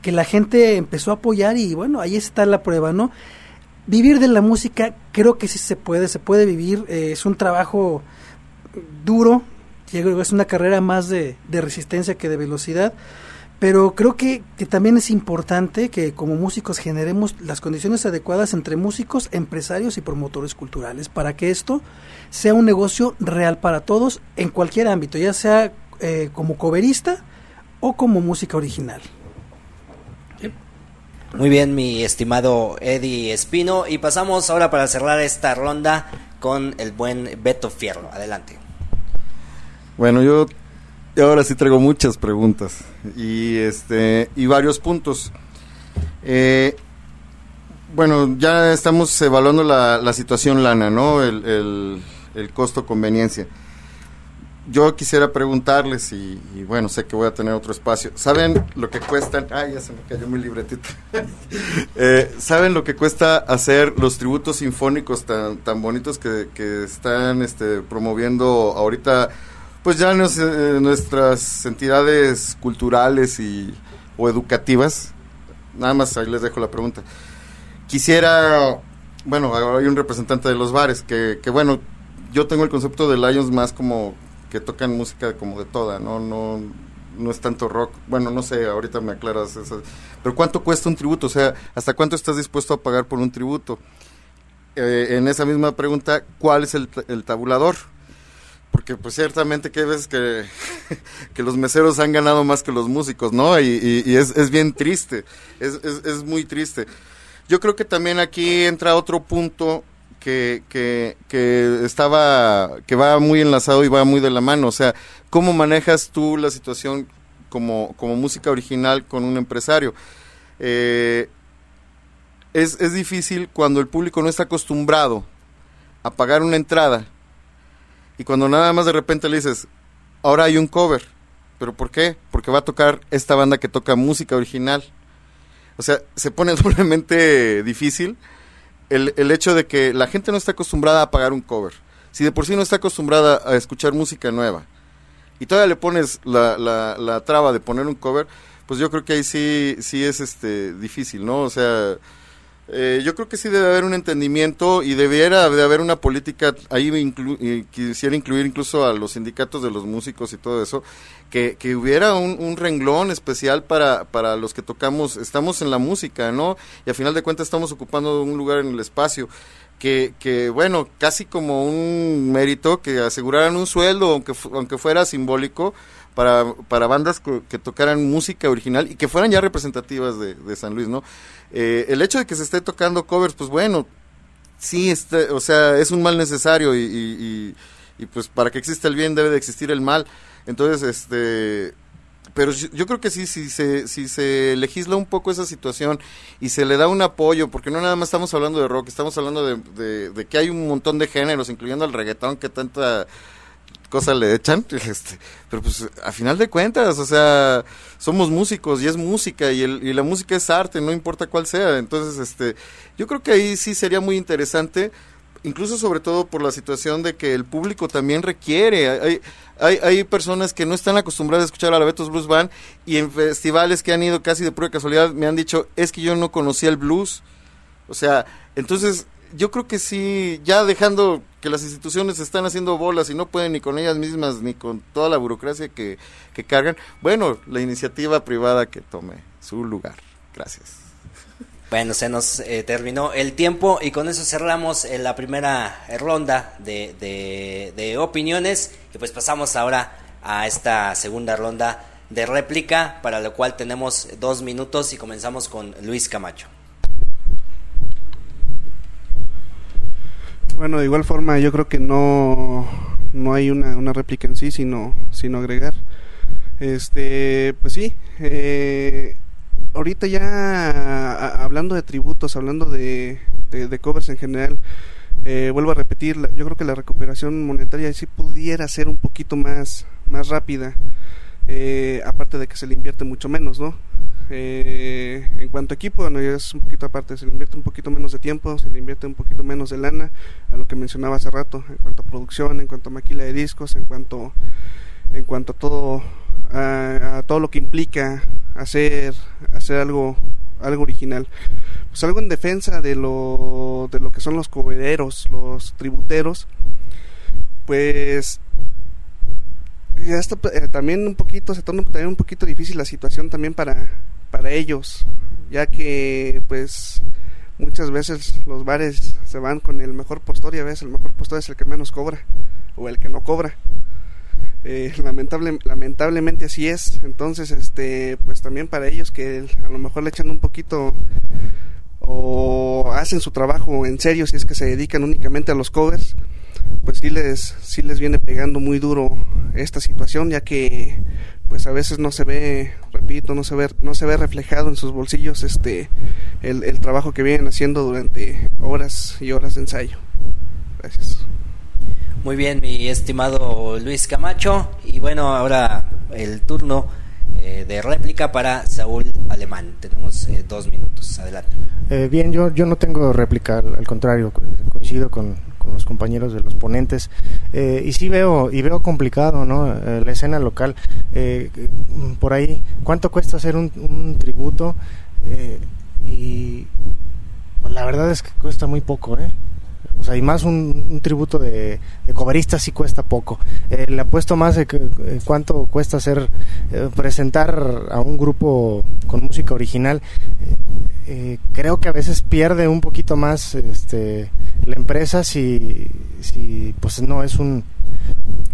que la gente empezó a apoyar y bueno, ahí está la prueba, ¿no? Vivir de la música creo que sí se puede, se puede vivir, eh, es un trabajo duro, es una carrera más de, de resistencia que de velocidad, pero creo que, que, también es importante que como músicos generemos las condiciones adecuadas entre músicos, empresarios y promotores culturales para que esto sea un negocio real para todos en cualquier ámbito, ya sea eh, como coverista o como música original. Muy bien, mi estimado Eddie Espino. Y pasamos ahora para cerrar esta ronda con el buen Beto Fierro. Adelante. Bueno, yo ahora sí traigo muchas preguntas y este y varios puntos. Eh, bueno, ya estamos evaluando la, la situación lana, ¿no? El, el, costo-conveniencia. Yo quisiera preguntarles, y, bueno, sé que voy a tener otro espacio. ¿Saben lo que cuestan? Ay, ya se me cayó mi libretita. eh, ¿Saben lo que cuesta hacer los tributos sinfónicos tan, tan bonitos que, que están este, promoviendo ahorita? Pues ya nos, eh, nuestras entidades culturales y, o educativas. Nada más ahí les dejo la pregunta. Quisiera, bueno, hay un representante de los bares que, que bueno, yo tengo el concepto de Lions más como que tocan música como de toda, no, no, no es tanto rock. Bueno, no sé, ahorita me aclaras eso. Pero ¿cuánto cuesta un tributo? O sea, ¿hasta cuánto estás dispuesto a pagar por un tributo? Eh, en esa misma pregunta, ¿cuál es el tabulador? Porque pues ciertamente que hay veces que, que, los meseros han ganado más que los músicos, ¿no? Y, y, y es, es, bien triste, es, es, es muy triste. Yo creo que también aquí entra otro punto que, que, que, estaba, que va muy enlazado y va muy de la mano. O sea, ¿cómo manejas tú la situación como, como música original con un empresario? Eh, es, es difícil cuando el público no está acostumbrado a pagar una entrada y cuando nada más de repente le dices, ahora hay un cover. ¿Pero por qué? Porque va a tocar esta banda que toca música original. O sea, se pone doblemente difícil el, el, hecho de que la gente no está acostumbrada a pagar un cover. Si de por sí no está acostumbrada a escuchar música nueva y todavía le pones la, la, la traba de poner un cover, pues yo creo que ahí sí, sí es este difícil, ¿no? O sea, eh, yo creo que sí debe haber un entendimiento y debiera de haber una política, ahí inclu y quisiera incluir incluso a los sindicatos de los músicos y todo eso, que, que hubiera un, un, renglón especial para, para los que tocamos, estamos en la música, ¿no? Y a final de cuentas estamos ocupando un lugar en el espacio. Que, que bueno, casi como un mérito que aseguraran un sueldo, aunque, aunque fuera simbólico, para, para bandas que, tocaran música original y que fueran ya representativas de, de San Luis, ¿no? Eh, el hecho de que se esté tocando covers, pues bueno, sí, este, o sea, es un mal necesario y, y, y, y, pues para que exista el bien debe de existir el mal. Entonces, este, pero yo creo que sí, si se, si se legisla un poco esa situación y se le da un apoyo, porque no nada más estamos hablando de rock, estamos hablando de, de, que hay un montón de géneros, incluyendo el reggaetón, que tanta cosa le echan, este, pero pues a final de cuentas, o sea, somos músicos y es música y, el, y la música es arte, no importa cuál sea, entonces, este, yo creo que ahí sí sería muy interesante incluso sobre todo por la situación de que el público también requiere. Hay, hay, personas que no están acostumbradas a escuchar a la Betos Blues Band y en festivales que han ido casi de pura casualidad me han dicho, es que yo no conocía el blues. O sea, entonces yo creo que sí, ya dejando que las instituciones están haciendo bolas y no pueden ni con ellas mismas ni con toda la burocracia que, que cargan, bueno, la iniciativa privada que tome su lugar. Gracias. Bueno, se nos eh, terminó el tiempo y con eso cerramos eh, la primera ronda de, de, opiniones y pues pasamos ahora a esta segunda ronda de réplica para lo cual tenemos dos minutos y comenzamos con Luis Camacho. Bueno, de igual forma yo creo que no, no hay una, una réplica en sí, sino, sino agregar. Este, pues sí, eh, ahorita ya hablando de tributos, hablando de, de, covers en general, eh, vuelvo a repetir, yo creo que la recuperación monetaria sí pudiera ser un poquito más, más rápida, eh, aparte de que se le invierte mucho menos, ¿no? Eh, en cuanto a equipo, bueno, ya es un poquito aparte, se le invierte un poquito menos de tiempo, se le invierte un poquito menos de lana, a lo que mencionaba hace rato, en cuanto a producción, en cuanto a maquila de discos, en cuanto, en cuanto a todo, a todo lo que implica hacer, hacer algo, algo original. Pues algo en defensa de lo, de lo que son los cobereros, los tributeros, pues ya está eh, también un poquito, se torna también un poquito difícil la situación también para, para ellos, ya que pues muchas veces los bares se van con el mejor postor y a veces el mejor postor es el que menos cobra o el que no cobra. Eh, lamentable, lamentablemente así es. Entonces, este, pues también para ellos que a lo mejor le echan un poquito o hacen su trabajo en serio si es que se dedican únicamente a los covers, pues sí les, sí les viene pegando muy duro esta situación, ya que pues a veces no se ve, repito, no se ve, no se ve reflejado en sus bolsillos este el, el trabajo que vienen haciendo durante horas y horas de ensayo. Gracias. Muy bien, mi estimado Luis Camacho. Y bueno, ahora el turno eh, de réplica para Saúl Alemán. Tenemos eh, dos minutos. Adelante. Eh, bien, yo, yo no tengo réplica, al, contrario, coincido con, con, los compañeros de los ponentes. y sí veo, y veo complicado, ¿no? la escena local. por ahí, ¿cuánto cuesta hacer un, un tributo? y pues, la verdad es que cuesta muy poco, ¿eh? O sea, y más un, tributo de, de coveristas sí cuesta poco. Eh, le apuesto más de que, eh, cuánto cuesta hacer, eh, presentar a un grupo con música original. Eh, creo que a veces pierde un poquito más este, la empresa si, si pues no es un,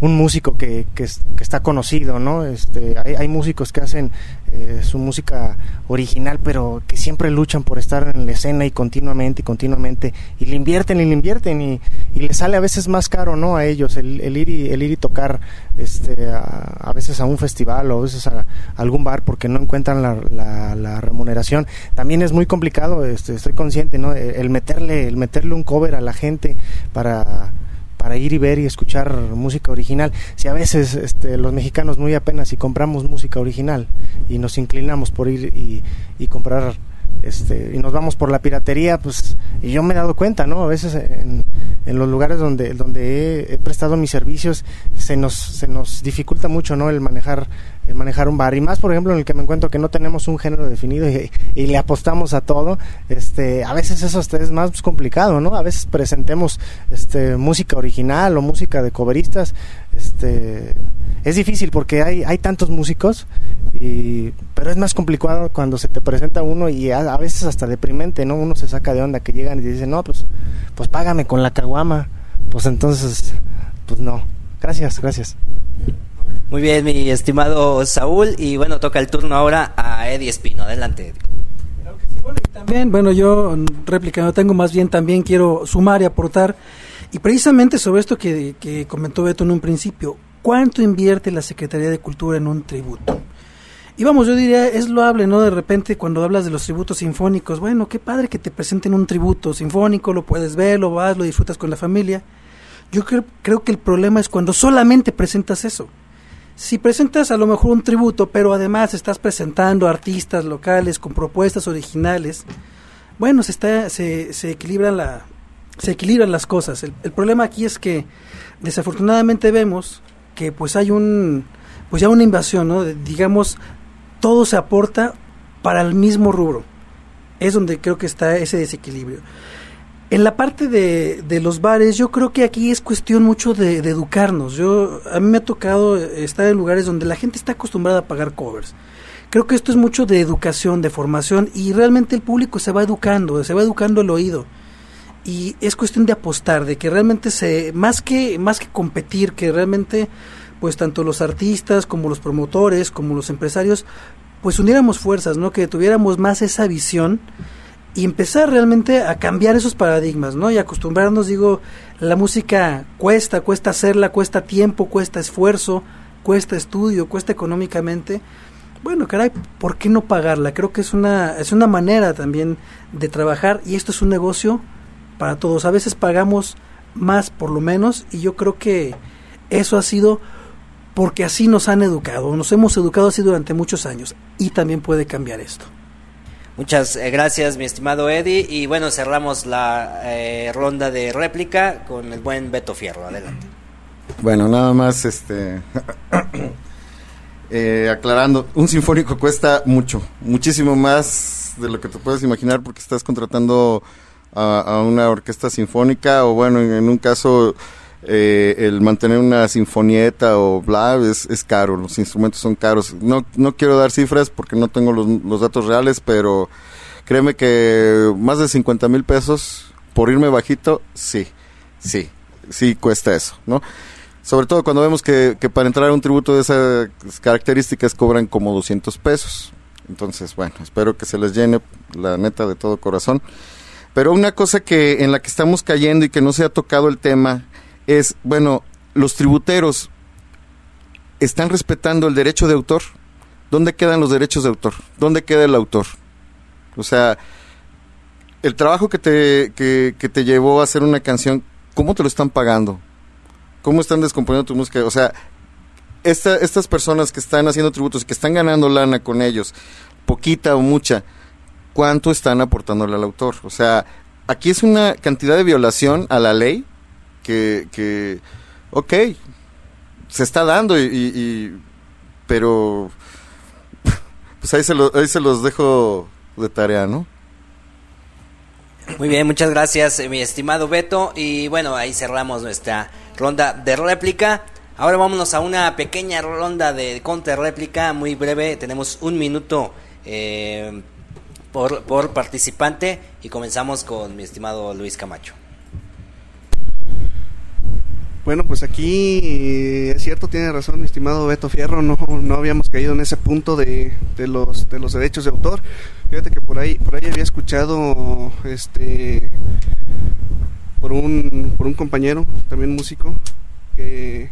un músico que, que, está conocido, ¿no? Este, hay, hay músicos que hacen eh, su música original, pero que siempre luchan por estar en la escena y continuamente y continuamente, y le invierten y le invierten, y, y le sale a veces más caro, ¿no? A ellos, el, ir, y, el ir y tocar este, a, veces a un festival o a veces a, algún bar porque no encuentran la, la, la, remuneración. También es muy complicado, este, estoy consciente, ¿no? El meterle, el meterle un cover a la gente para para ir y ver y escuchar música original. Si a veces este, los mexicanos muy apenas si compramos música original y nos inclinamos por ir y, y comprar este, y nos vamos por la piratería, pues, y yo me he dado cuenta, ¿no? A veces en, en los lugares donde, donde he, prestado mis servicios se nos, se nos dificulta mucho, ¿no? El manejar, el manejar un bar. Y más, por ejemplo, en el que me encuentro que no tenemos un género definido y, y le apostamos a todo, este, a veces eso es más complicado, ¿no? A veces presentemos, este, música original o música de coveristas, este, es difícil porque hay, hay tantos músicos, y, pero es más complicado cuando se te presenta uno y a, veces hasta deprimente, ¿no? Uno se saca de onda que llegan y dicen, no, pues, pues págame con la caguama. Pues entonces, pues no. Gracias, gracias. Muy bien, mi estimado Saúl. Y bueno, toca el turno ahora a Eddie Espino. Adelante, también, bueno, yo no tengo más bien también quiero sumar y aportar. Y precisamente sobre esto que, que comentó Beto en un principio, ¿cuánto invierte la Secretaría de Cultura en un tributo? Y vamos, yo diría, es loable, ¿no? De repente cuando hablas de los tributos sinfónicos, bueno, qué padre que te presenten un tributo sinfónico, lo puedes ver, lo vas, lo disfrutas con la familia. Yo creo, que el problema es cuando solamente presentas eso. Si presentas a lo mejor un tributo, pero además estás presentando artistas locales con propuestas originales, bueno, se, está, se, se, equilibran, la, se equilibran las cosas. El problema aquí es que desafortunadamente vemos que pues hay un pues ya una invasión, ¿no? digamos, todo se aporta para el mismo rubro. Es donde creo que está ese desequilibrio. En la parte de, de los bares, yo creo que aquí es cuestión mucho de, educarnos. Yo, a mí me ha tocado estar en lugares donde la gente está acostumbrada a pagar covers. Creo que esto es mucho de educación, de formación, y realmente el público se va educando, se va educando el oído. Y es cuestión de apostar, de que realmente se, más que, más que competir, que realmente pues tanto los artistas como los promotores, como los empresarios, pues uniéramos fuerzas, ¿no? Que tuviéramos más esa visión y empezar realmente a cambiar esos paradigmas, ¿no? Y acostumbrarnos, digo, la música cuesta, cuesta hacerla, cuesta tiempo, cuesta esfuerzo, cuesta estudio, cuesta económicamente. Bueno, caray, ¿por qué no pagarla? Creo que es una es una manera también de trabajar y esto es un negocio para todos. A veces pagamos más por lo menos y yo creo que eso ha sido porque así nos han educado, nos hemos educado así durante muchos años y también puede cambiar esto. Muchas eh, gracias, mi estimado Eddie. Y bueno, cerramos la eh, ronda de réplica con el buen Beto Fierro. Adelante. Bueno, nada más este eh, aclarando, un sinfónico cuesta mucho, muchísimo más de lo que te puedes imaginar porque estás contratando a, una orquesta sinfónica o bueno, en, en un caso eh, el mantener una sinfonieta o bla es, es, caro, los instrumentos son caros. No, no quiero dar cifras porque no tengo los, los datos reales, pero créeme que más de 50 mil pesos por irme bajito, sí, sí, sí cuesta eso, ¿no? Sobre todo cuando vemos que, que para entrar a un tributo de esas características cobran como 200 pesos. Entonces, bueno, espero que se les llene la neta de todo corazón. Pero una cosa que en la que estamos cayendo y que no se ha tocado el tema es, bueno, los tributeros están respetando el derecho de autor. ¿Dónde quedan los derechos de autor? ¿Dónde queda el autor? O sea, el trabajo que te, que, te llevó a hacer una canción, ¿cómo te lo están pagando? ¿Cómo están descomponiendo tu música? O sea, esta, estas personas que están haciendo tributos, que están ganando lana con ellos, poquita o mucha, ¿cuánto están aportándole al autor? O sea, aquí es una cantidad de violación a la ley que, que ok, se está dando y, y, pero pues ahí se, ahí se los dejo de tarea, ¿no? Muy bien, muchas gracias, mi estimado Beto. Y bueno, ahí cerramos nuestra ronda de réplica. Ahora vámonos a una pequeña ronda de réplica muy breve. Tenemos un minuto eh, por, por participante y comenzamos con mi estimado Luis Camacho. Bueno, pues aquí eh, es cierto, tiene razón mi estimado Beto Fierro, no, no habíamos caído en ese punto de, de, los, de los derechos de autor. Fíjate que por ahí, por ahí había escuchado este por un, por un compañero, también músico, que,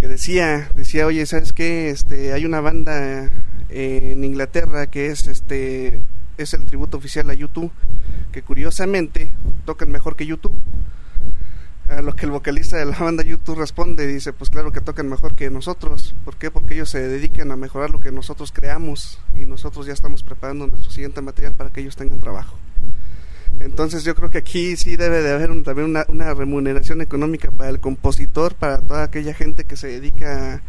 que decía, decía, oye, ¿sabes qué? Este, hay una banda en Inglaterra que es este es el tributo oficial a YouTube, que curiosamente tocan mejor que YouTube a lo que el vocalista de la banda YouTube responde, dice, pues claro que tocan mejor que nosotros. ¿Por qué? Porque ellos se dedican a mejorar lo que nosotros creamos y nosotros ya estamos preparando nuestro siguiente material para que ellos tengan trabajo. Entonces yo creo que aquí sí debe de haber también una, una, remuneración económica para el compositor, para toda aquella gente que se dedica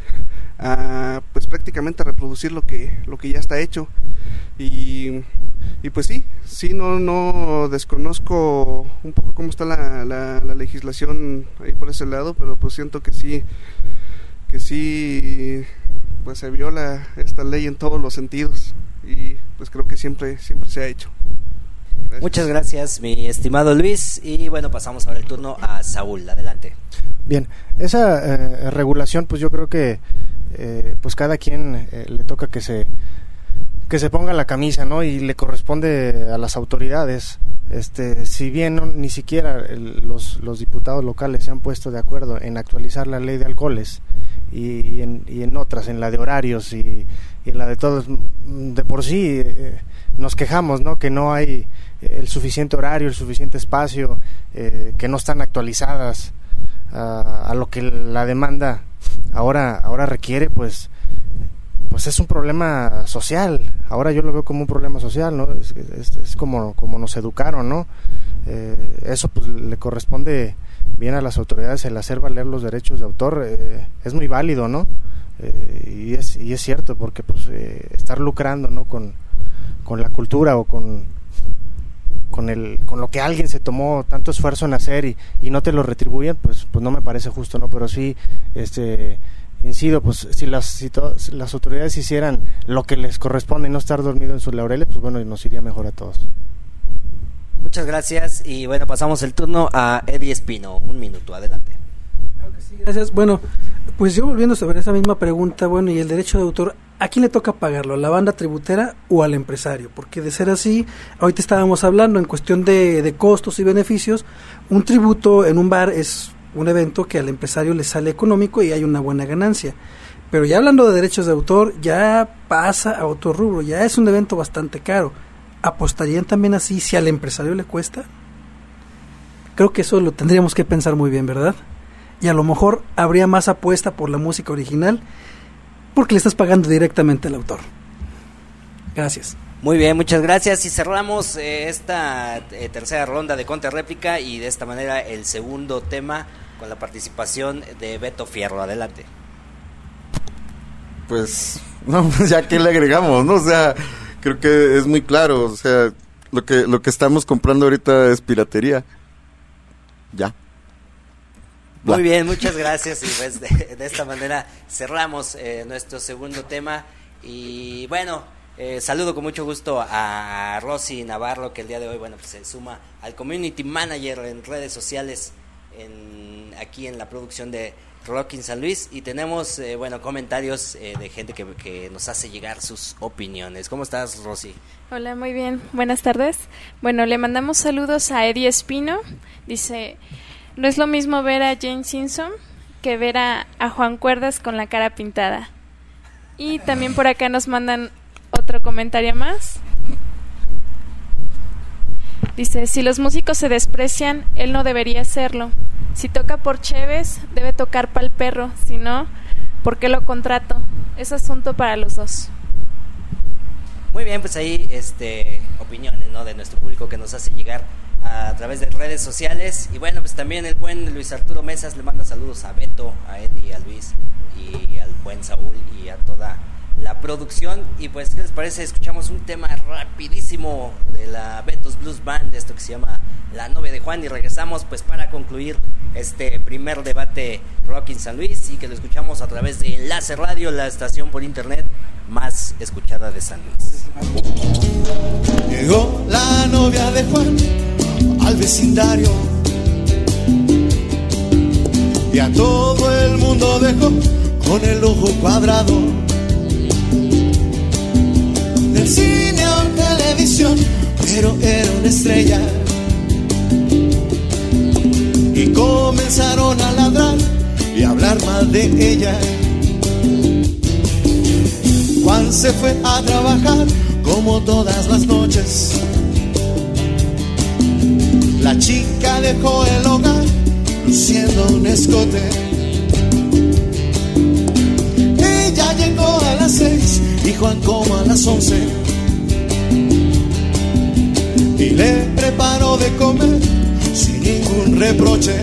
a, pues prácticamente reproducir lo que, lo que ya está hecho. Y, y pues sí, sí, no, no desconozco un poco cómo está la, la, la, legislación ahí por ese lado, pero pues siento que sí, que sí, pues se viola esta ley en todos los sentidos y pues creo que siempre, siempre se ha hecho. Muchas gracias, mi estimado Luis. Y bueno, pasamos ahora el turno a Saúl. Adelante. Bien, esa eh, regulación, pues yo creo que eh, pues cada quien eh, le toca que se que se ponga la camisa, ¿no? Y le corresponde a las autoridades. Este, si bien no, ni siquiera el, los, los diputados locales se han puesto de acuerdo en actualizar la ley de alcoholes y, en, y en otras, en la de horarios y en la de todos, de por sí eh, nos quejamos, ¿no? Que no hay el suficiente horario, el suficiente espacio, eh, que no están actualizadas a, a, lo que la demanda ahora, ahora requiere, pues pues es un problema social. Ahora yo lo veo como un problema social, ¿no? Es, es, es como, como nos educaron, ¿no? Eh, eso pues le corresponde bien a las autoridades el hacer valer los derechos de autor. Eh, es muy válido, ¿no? Eh, y, es, y es cierto, porque pues estar lucrando, ¿no? Con, con la cultura o con, con, el, con lo que alguien se tomó tanto esfuerzo en hacer y, y no te lo retribuyen, pues, pues no me parece justo, ¿no? Pero sí, este incido, pues si las, si las autoridades hicieran lo que les corresponde y no estar dormido en sus laureles, pues bueno, nos iría mejor a todos. Muchas gracias y bueno, pasamos el turno a Eddie Espino. Un minuto, adelante. Gracias. Bueno, pues yo volviendo sobre esa misma pregunta, bueno, y el derecho de autor, ¿a quién le toca pagarlo? ¿A la banda tributera o al empresario? Porque de ser así, ahorita estábamos hablando en cuestión de costos y beneficios, un tributo en un bar es un evento que al empresario le sale económico y hay una buena ganancia. Pero ya hablando de derechos de autor, ya pasa a otro rubro, ya es un evento bastante caro. ¿Apostarían también así si al empresario le cuesta? Creo que eso lo tendríamos que pensar muy bien, ¿verdad? Y a lo mejor habría más apuesta por la música original porque le estás pagando directamente al autor. Gracias. Muy bien, muchas gracias. Y cerramos eh, esta eh, tercera ronda de réplica y de esta manera el segundo tema con la participación de Beto Fierro. Adelante. Pues, no, pues ya que le agregamos, ¿no? O sea, creo que es muy claro. O sea, lo que, lo que estamos comprando ahorita es piratería. Ya. Bla. Muy bien, muchas gracias. Y pues de, de esta manera cerramos eh, nuestro segundo tema. Y bueno, eh, saludo con mucho gusto a Rosy Navarro, que el día de hoy, bueno, pues se suma al Community Manager en redes sociales en, aquí en la producción de Rockin San Luis. Y tenemos, eh, bueno, comentarios eh, de gente que, que, nos hace llegar sus opiniones. ¿Cómo estás, Rosy? Hola, muy bien. Buenas tardes. Bueno, le mandamos saludos a Eddie Espino. Dice, no es lo mismo ver a Jane Simpson que ver a, Juan Cuerdas con la cara pintada. Y también por acá nos mandan otro comentario más. Dice, si los músicos se desprecian, él no debería hacerlo. Si toca por Cheves, debe tocar para el perro. Si no, ¿por qué lo contrato? Es asunto para los dos. Muy bien, pues ahí este, opiniones ¿no? de nuestro público que nos hace llegar a través de redes sociales. Y bueno, pues también el buen Luis Arturo Mesas le manda saludos a Beto, a Eddie, a Luis y al buen Saúl y a toda la producción. Y pues, ¿qué les parece? Escuchamos un tema rapidísimo de la Betos Blues Band, esto que se llama La novia de Juan. Y regresamos pues para concluir este primer debate Rock in San Luis y que lo escuchamos a través de Enlace Radio, la estación por internet más escuchada de San Luis. Llegó la novia de Juan al vecindario y a todo el mundo dejó con el ojo cuadrado del cine o televisión, pero era una estrella. Y comenzaron a ladrar y a hablar mal de ella. Juan se fue a trabajar como todas las noches. La chica dejó el hogar luciendo un escote. Ella llegó a las seis y Juan como a las once. Y le preparó de comer sin ningún reproche.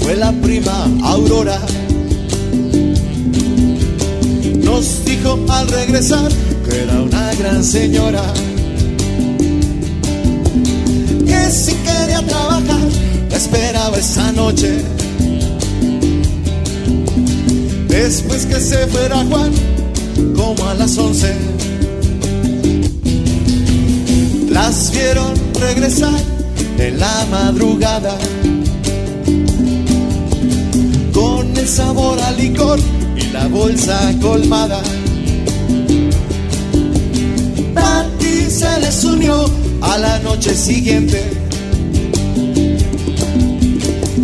Fue la prima Aurora. Nos dijo al regresar que era una gran señora. Que si quería trabajar, esperaba esa noche. Después que se fuera Juan, como a las once. Las vieron regresar en la madrugada el sabor al licor y la bolsa colmada. Patty se les unió a la noche siguiente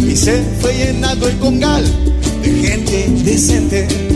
y se fue llenado el congal de gente decente.